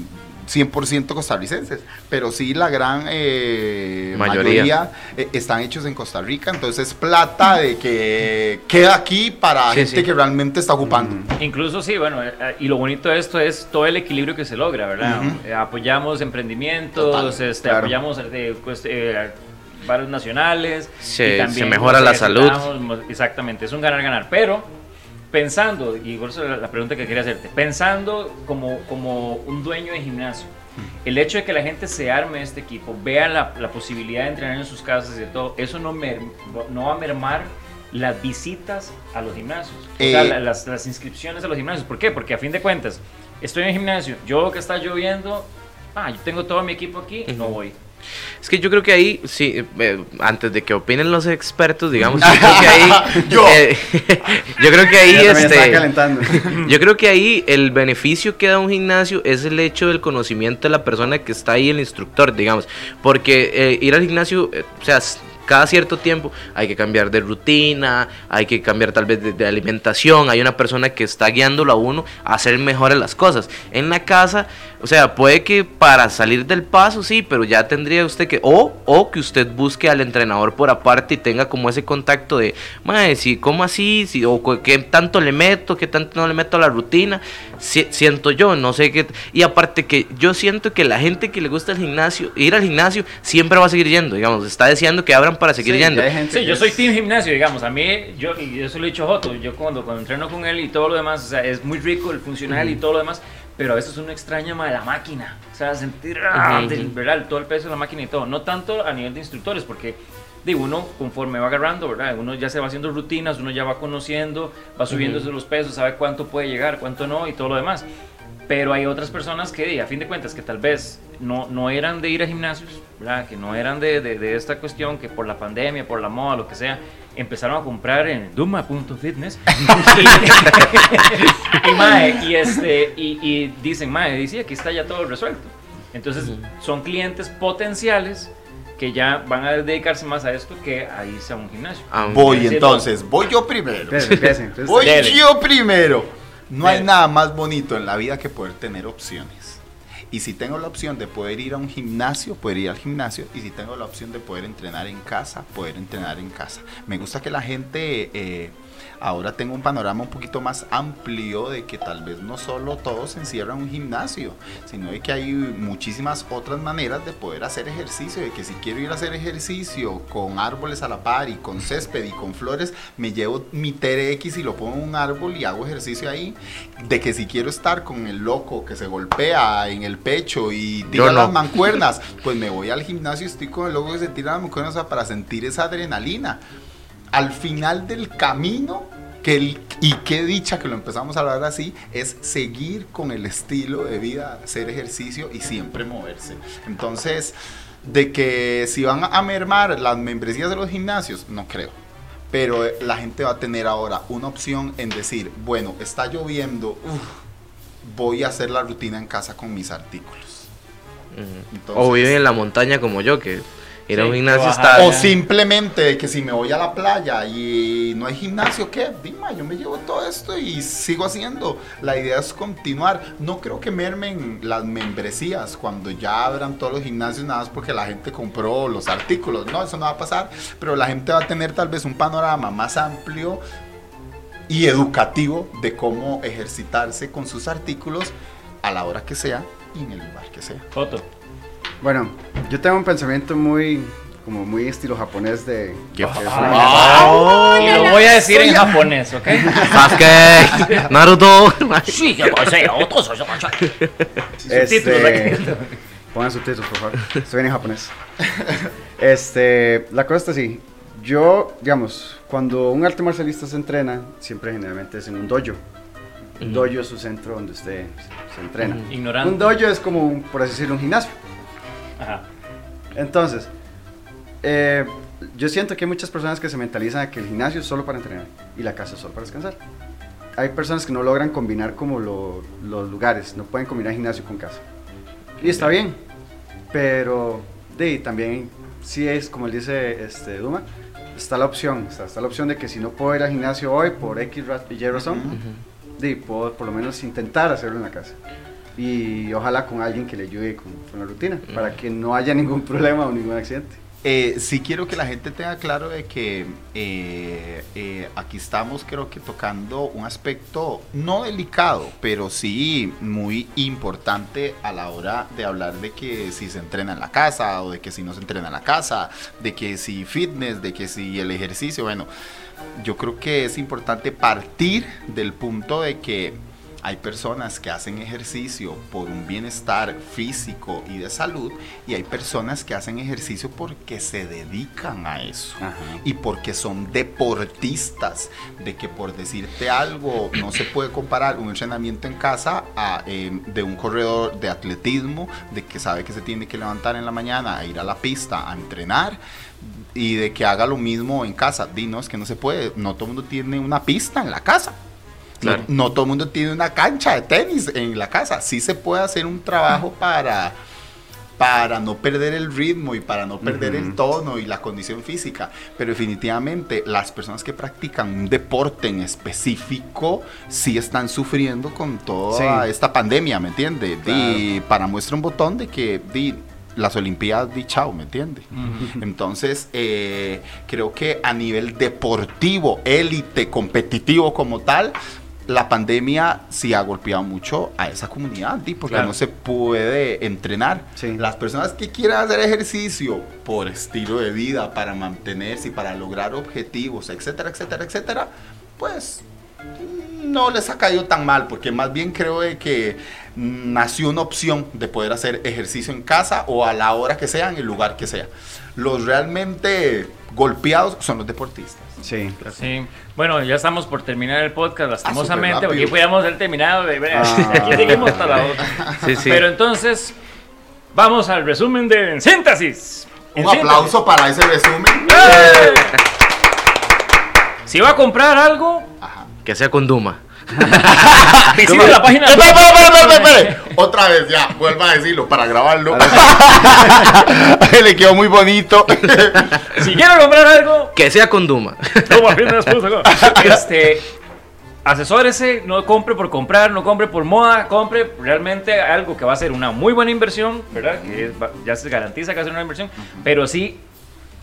100% costarricenses, pero sí la gran eh, Mayoría. mayoría, eh, están hechos en Costa Rica. Entonces, plata de que queda aquí para Sí, gente sí. que realmente está ocupando. Incluso sí, bueno, eh, eh, y lo bonito de esto es todo el equilibrio que se logra, ¿verdad? Eh, apoyamos emprendimientos, Total, este, claro. apoyamos eh, pues, eh, bares nacionales. Se- y también se mejora la salud. Exactamente, es un ganar-ganar. Pero pensando, y por eso la, pregunta que quería hacerte, pensando como, como un dueño de gimnasio, el hecho de que la gente se arme este equipo, vea la, la posibilidad de entrenar en sus casas y de todo, eso no, mer- no va a mermar las visitas a los gimnasios, o sea, Eh, la- las, las inscripciones a los gimnasios. ¿Por qué? Porque a fin de cuentas, estoy en el gimnasio, yo que está lloviendo, ah, yo tengo todo mi equipo aquí, no voy. Es que yo creo que ahí, sí, eh, antes de que opinen los expertos, digamos, yo creo que ahí, Yo. eh, yo creo que ahí, este, calentando. yo creo que ahí el beneficio que da un gimnasio es el hecho del conocimiento de la persona que está ahí, el instructor, digamos, porque eh, ir al gimnasio, eh, o sea, cada cierto tiempo hay que cambiar de rutina, hay que cambiar tal vez de, alimentación, hay una persona que está guiándolo a uno a hacer mejores las cosas. En la casa, o sea, puede que para salir del paso, sí, pero ya tendría usted que, o, o que usted busque al entrenador por aparte y tenga como ese contacto de, madre, si, ¿cómo así? Si, o qué tanto le meto, qué tanto no le meto a la rutina. Si- siento yo, no sé qué. Y aparte que yo siento que la gente que le gusta el gimnasio, ir al gimnasio, siempre va a seguir yendo, digamos, está deseando que abran para seguir Sí, yendo. Sí, que yo soy team gimnasio, digamos. A mí, yo, y eso lo he dicho a Joto, yo cuando, cuando entreno con él y todo lo demás, o sea, es muy rico el funcional y todo lo demás, pero a veces uno extraña más la máquina, o sea, sentir, ah, del- ujú. ¿verdad? Todo el peso de la máquina y todo. No tanto a nivel de instructores, porque digo, uno conforme va agarrando, ¿verdad? Uno ya se va haciendo rutinas, uno ya va conociendo, va subiendo los pesos, sabe cuánto puede llegar, cuánto no y todo lo demás. Pero hay otras personas que, a fin de cuentas, que tal vez no, no eran de ir a gimnasios, ¿verdad? que no eran de, de, de esta cuestión, que por la pandemia, por la moda, lo que sea, empezaron a comprar en duma.fitness y, mae, y, este, y, y dicen, mae, dice, aquí está ya todo resuelto. Entonces son clientes potenciales que ya van a dedicarse más a esto que a irse a un gimnasio. Ah, Voy entonces, voy yo primero. Voy Dele. yo primero. No hay nada más bonito en la vida que poder tener opciones. Y si tengo la opción de poder ir a un gimnasio, poder ir al gimnasio. Y si tengo la opción de poder entrenar en casa, poder entrenar en casa. Me gusta que la gente eh, ahora tenga un panorama un poquito más amplio de que tal vez no solo todo se encierra en un gimnasio, sino de que hay muchísimas otras maneras de poder hacer ejercicio. De que si quiero ir a hacer ejercicio con árboles a la par y con césped y con flores, me llevo mi TRX y lo pongo en un árbol y hago ejercicio ahí. De que si quiero estar con el loco que se golpea en el pecho y tira no. las mancuernas, pues me voy al gimnasio y estoy con el loco que se tira las mancuernas para sentir esa adrenalina. Al final del camino, que el- y qué dicha que lo empezamos a hablar así, es seguir con el estilo de vida, hacer ejercicio y siempre moverse. Entonces, de que si van a mermar las membresías de los gimnasios, no creo. Pero eh, la gente va a tener ahora una opción en decir, bueno, está lloviendo, uf, voy a hacer la rutina en casa con mis artículos. Entonces- o viven en la montaña como yo, que ir a un gimnasio está... O simplemente que si me voy a la playa y no hay gimnasio, ¿qué? Dime, yo me llevo todo esto y sigo haciendo. La idea es continuar. No creo que mermen las membresías cuando ya abran todos los gimnasios, nada más porque la gente compró los artículos. No, eso no va a pasar. Pero la gente va a tener tal vez un panorama más amplio y educativo de cómo ejercitarse con sus artículos a la hora que sea y en el lugar que sea. Foto. Bueno, yo tengo un pensamiento muy, como muy estilo japonés de... Qué Ah. Y lo voy a decir en japonés, ¿ok? Sasuke, Naruto. Subtítulos Este, aquí. pongan subtítulos, por favor. Estoy bien en japonés. Este, la cosa está así. Yo, digamos, cuando un arte marcialista se entrena, siempre generalmente es en un dojo. Un dojo es su centro donde usted se entrena. Ignorante. Un dojo es como, un, por así decirlo, un gimnasio. Ajá. Entonces, eh, yo siento que hay muchas personas que se mentalizan a que el gimnasio es solo para entrenar y la casa es solo para descansar. Hay personas que no logran combinar como lo- los lugares, no pueden combinar gimnasio con casa. Y está bien, pero de, también sí es, como él dice este, Duma, está la opción, está, está la opción de que si no puedo ir al gimnasio hoy por X y Y razón, de, puedo por lo menos intentar hacerlo en la casa. Y ojalá con alguien que le ayude con, con la rutina, para que no haya ningún problema o ningún accidente. Eh, sí quiero que la gente tenga claro de que eh, eh, aquí estamos creo que tocando un aspecto no delicado, pero sí muy importante a la hora de hablar de que si se entrena en la casa o de que si no se entrena en la casa, de que si fitness, de que si el ejercicio, bueno, yo creo que es importante partir del punto de que hay personas que hacen ejercicio por un bienestar físico y de salud y hay personas que hacen ejercicio porque se dedican a eso y porque son deportistas, de que por decirte algo no se puede comparar un entrenamiento en casa a, eh, de un corredor de atletismo, de que sabe que se tiene que levantar en la mañana a ir a la pista a entrenar y de que haga lo mismo en casa. Dinos que no se puede, no todo el mundo tiene una pista en la casa. No- Claro. No, todo el mundo tiene una cancha de tenis en la casa. Sí se puede hacer un trabajo para, para no perder el ritmo y para no perder el tono y la condición física. Pero definitivamente las personas que practican un deporte en específico sí están sufriendo con toda Sí. esta pandemia, ¿me entiende? Claro. Y para muestra un botón de que di, las Olimpiadas di chao, ¿me entiende? Entonces, eh, creo que a nivel deportivo, élite, competitivo como tal, la pandemia sí ha golpeado mucho a esa comunidad, porque Claro. no se puede entrenar. Sí. Las personas que quieran hacer ejercicio por estilo de vida, para mantenerse y para lograr objetivos, etcétera, etcétera, etcétera, pues no les ha caído tan mal, porque más bien creo de que mm, nació una opción de poder hacer ejercicio en casa o a la hora que sea, en el lugar que sea. Los realmente golpeados son los deportistas. Sí. Sí. Bueno, ya estamos por terminar el podcast, lastimosamente, súper porque pudiéramos haber terminado. De, Ah. Aquí seguimos hasta la otra. Sí, sí. Pero entonces, vamos al resumen de En Síntesis. En Un aplauso para ese resumen. ¡Eh! Si va a comprar algo, Ajá. Que sea con Duma. visite la página. Espere, espere, espere, espere. Otra vez, ya, vuelva a decirlo para grabarlo. Le quedó muy bonito. Si quiere comprar algo, Que sea con Duma. Este, asesórese, no compre por comprar, no compre por moda, compre realmente algo que va a ser una muy buena inversión, ¿verdad? Que es- va- ya se garantiza que va a ser una inversión, pero sí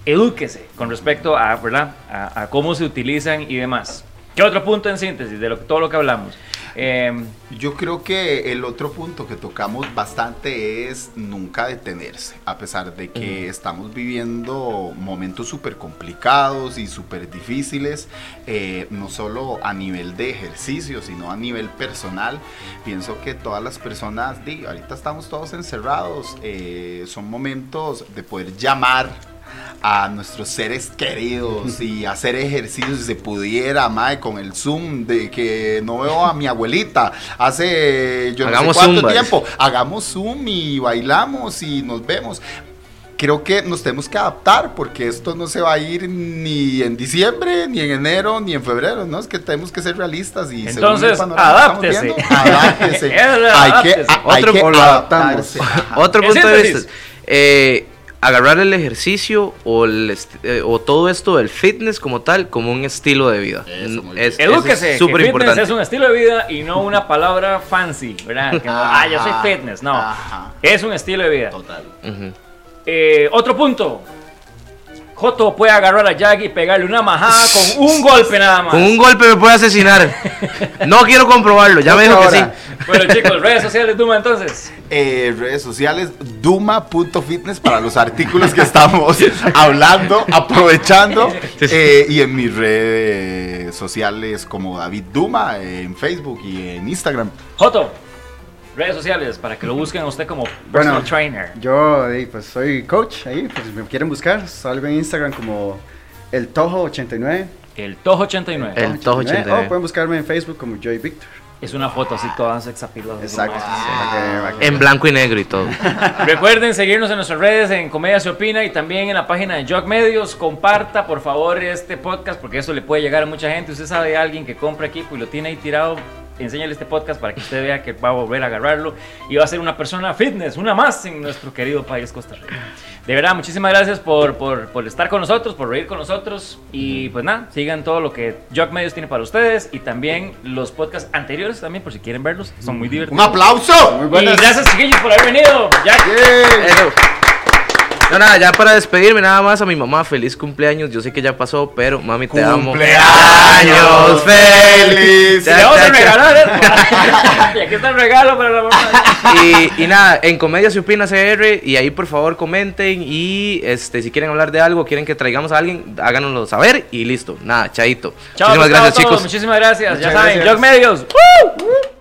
edúquese con respecto a, ¿verdad? A, a cómo se utilizan y demás. ¿Qué otro punto en síntesis de lo, todo lo que hablamos? Eh, Yo creo que el otro punto que tocamos bastante es nunca detenerse, a pesar de que estamos viviendo momentos súper complicados y súper difíciles, eh, no solo a nivel de ejercicio, sino a nivel personal. Pienso que todas las personas, di, ahorita estamos todos encerrados, eh, son momentos de poder llamar a nuestros seres queridos y hacer ejercicios si se pudiera, mae, con el Zoom de que no veo a mi abuelita hace yo Hagamos no sé cuánto Zumbas. tiempo. Hagamos Zoom y bailamos y nos vemos. Creo que nos tenemos que adaptar porque esto no se va a ir ni en diciembre, ni en enero, ni en febrero, ¿no? Es que tenemos que ser realistas y según el Entonces, panorama que estamos adáptese. viendo, adáptese. Hay que, a- hay Otro- que adaptarse. Otro punto de vista. eh, agarrar el ejercicio o, el est- eh, o todo esto del fitness como tal como un estilo de vida. Eso, es. Edúquese, es súper importante. es un estilo de vida y no una palabra fancy, ¿verdad? Que no, ah, yo soy fitness, no. ajá. Es un estilo de vida. Total. Eh, otro punto. Joto puede agarrar a Jack y pegarle una majada con un golpe nada más. Con un golpe me puede asesinar. no quiero comprobarlo, ya me dijo que sí. Bueno, chicos, redes sociales, Duma, entonces. Eh, redes sociales, duma.fitness para los artículos que estamos hablando, aprovechando. Eh, y en mis redes sociales como David Duma, en Facebook y en Instagram. Joto, redes sociales para que lo busquen a usted como personal Bueno, trainer. Yo pues soy coach ahí, pues si me quieren buscar, salgo en Instagram como el Tojo89. El Tojo 89. El Tojo 89. O pueden buscarme en Facebook como Joy Victor. Es una foto así toda sexapilosa. Exacto. Ah. En blanco y negro y todo. Recuerden seguirnos en nuestras redes en Comedia Se Opina y también en la página de Jog Medios. Comparta por favor este podcast porque eso le puede llegar a mucha gente. Usted sabe de alguien que compra equipo y lo tiene ahí tirado. Enséñale este podcast para que usted vea que va a volver a agarrarlo y va a ser una persona fitness, una más en nuestro querido país Costa Rica. De verdad, muchísimas gracias por, por, por estar con nosotros, por reír con nosotros. Y pues nada, sigan todo lo que Jog Medios tiene para ustedes y también los podcasts anteriores también por si quieren verlos. Son muy ¡Un divertidos. aplauso! Muy Y gracias chiquillos por haber venido. Jack. Eso. No, nada, ya para despedirme nada más a mi mamá, feliz cumpleaños. Yo sé que ya pasó, pero mami te amo. ¡Cumpleaños feliz! Le vamos a regalar esto. y aquí está el regalo para la mamá. Y, y nada, en Comedia se opina CR y ahí por favor comenten y este si quieren hablar de algo, quieren que traigamos a alguien, háganoslo saber y listo. Nada, chaito. Chao, Muchísimas Gustavo, gracias chicos. Muchísimas gracias. ya Muchas saben, gracias. Jog Medios. ¡Woo!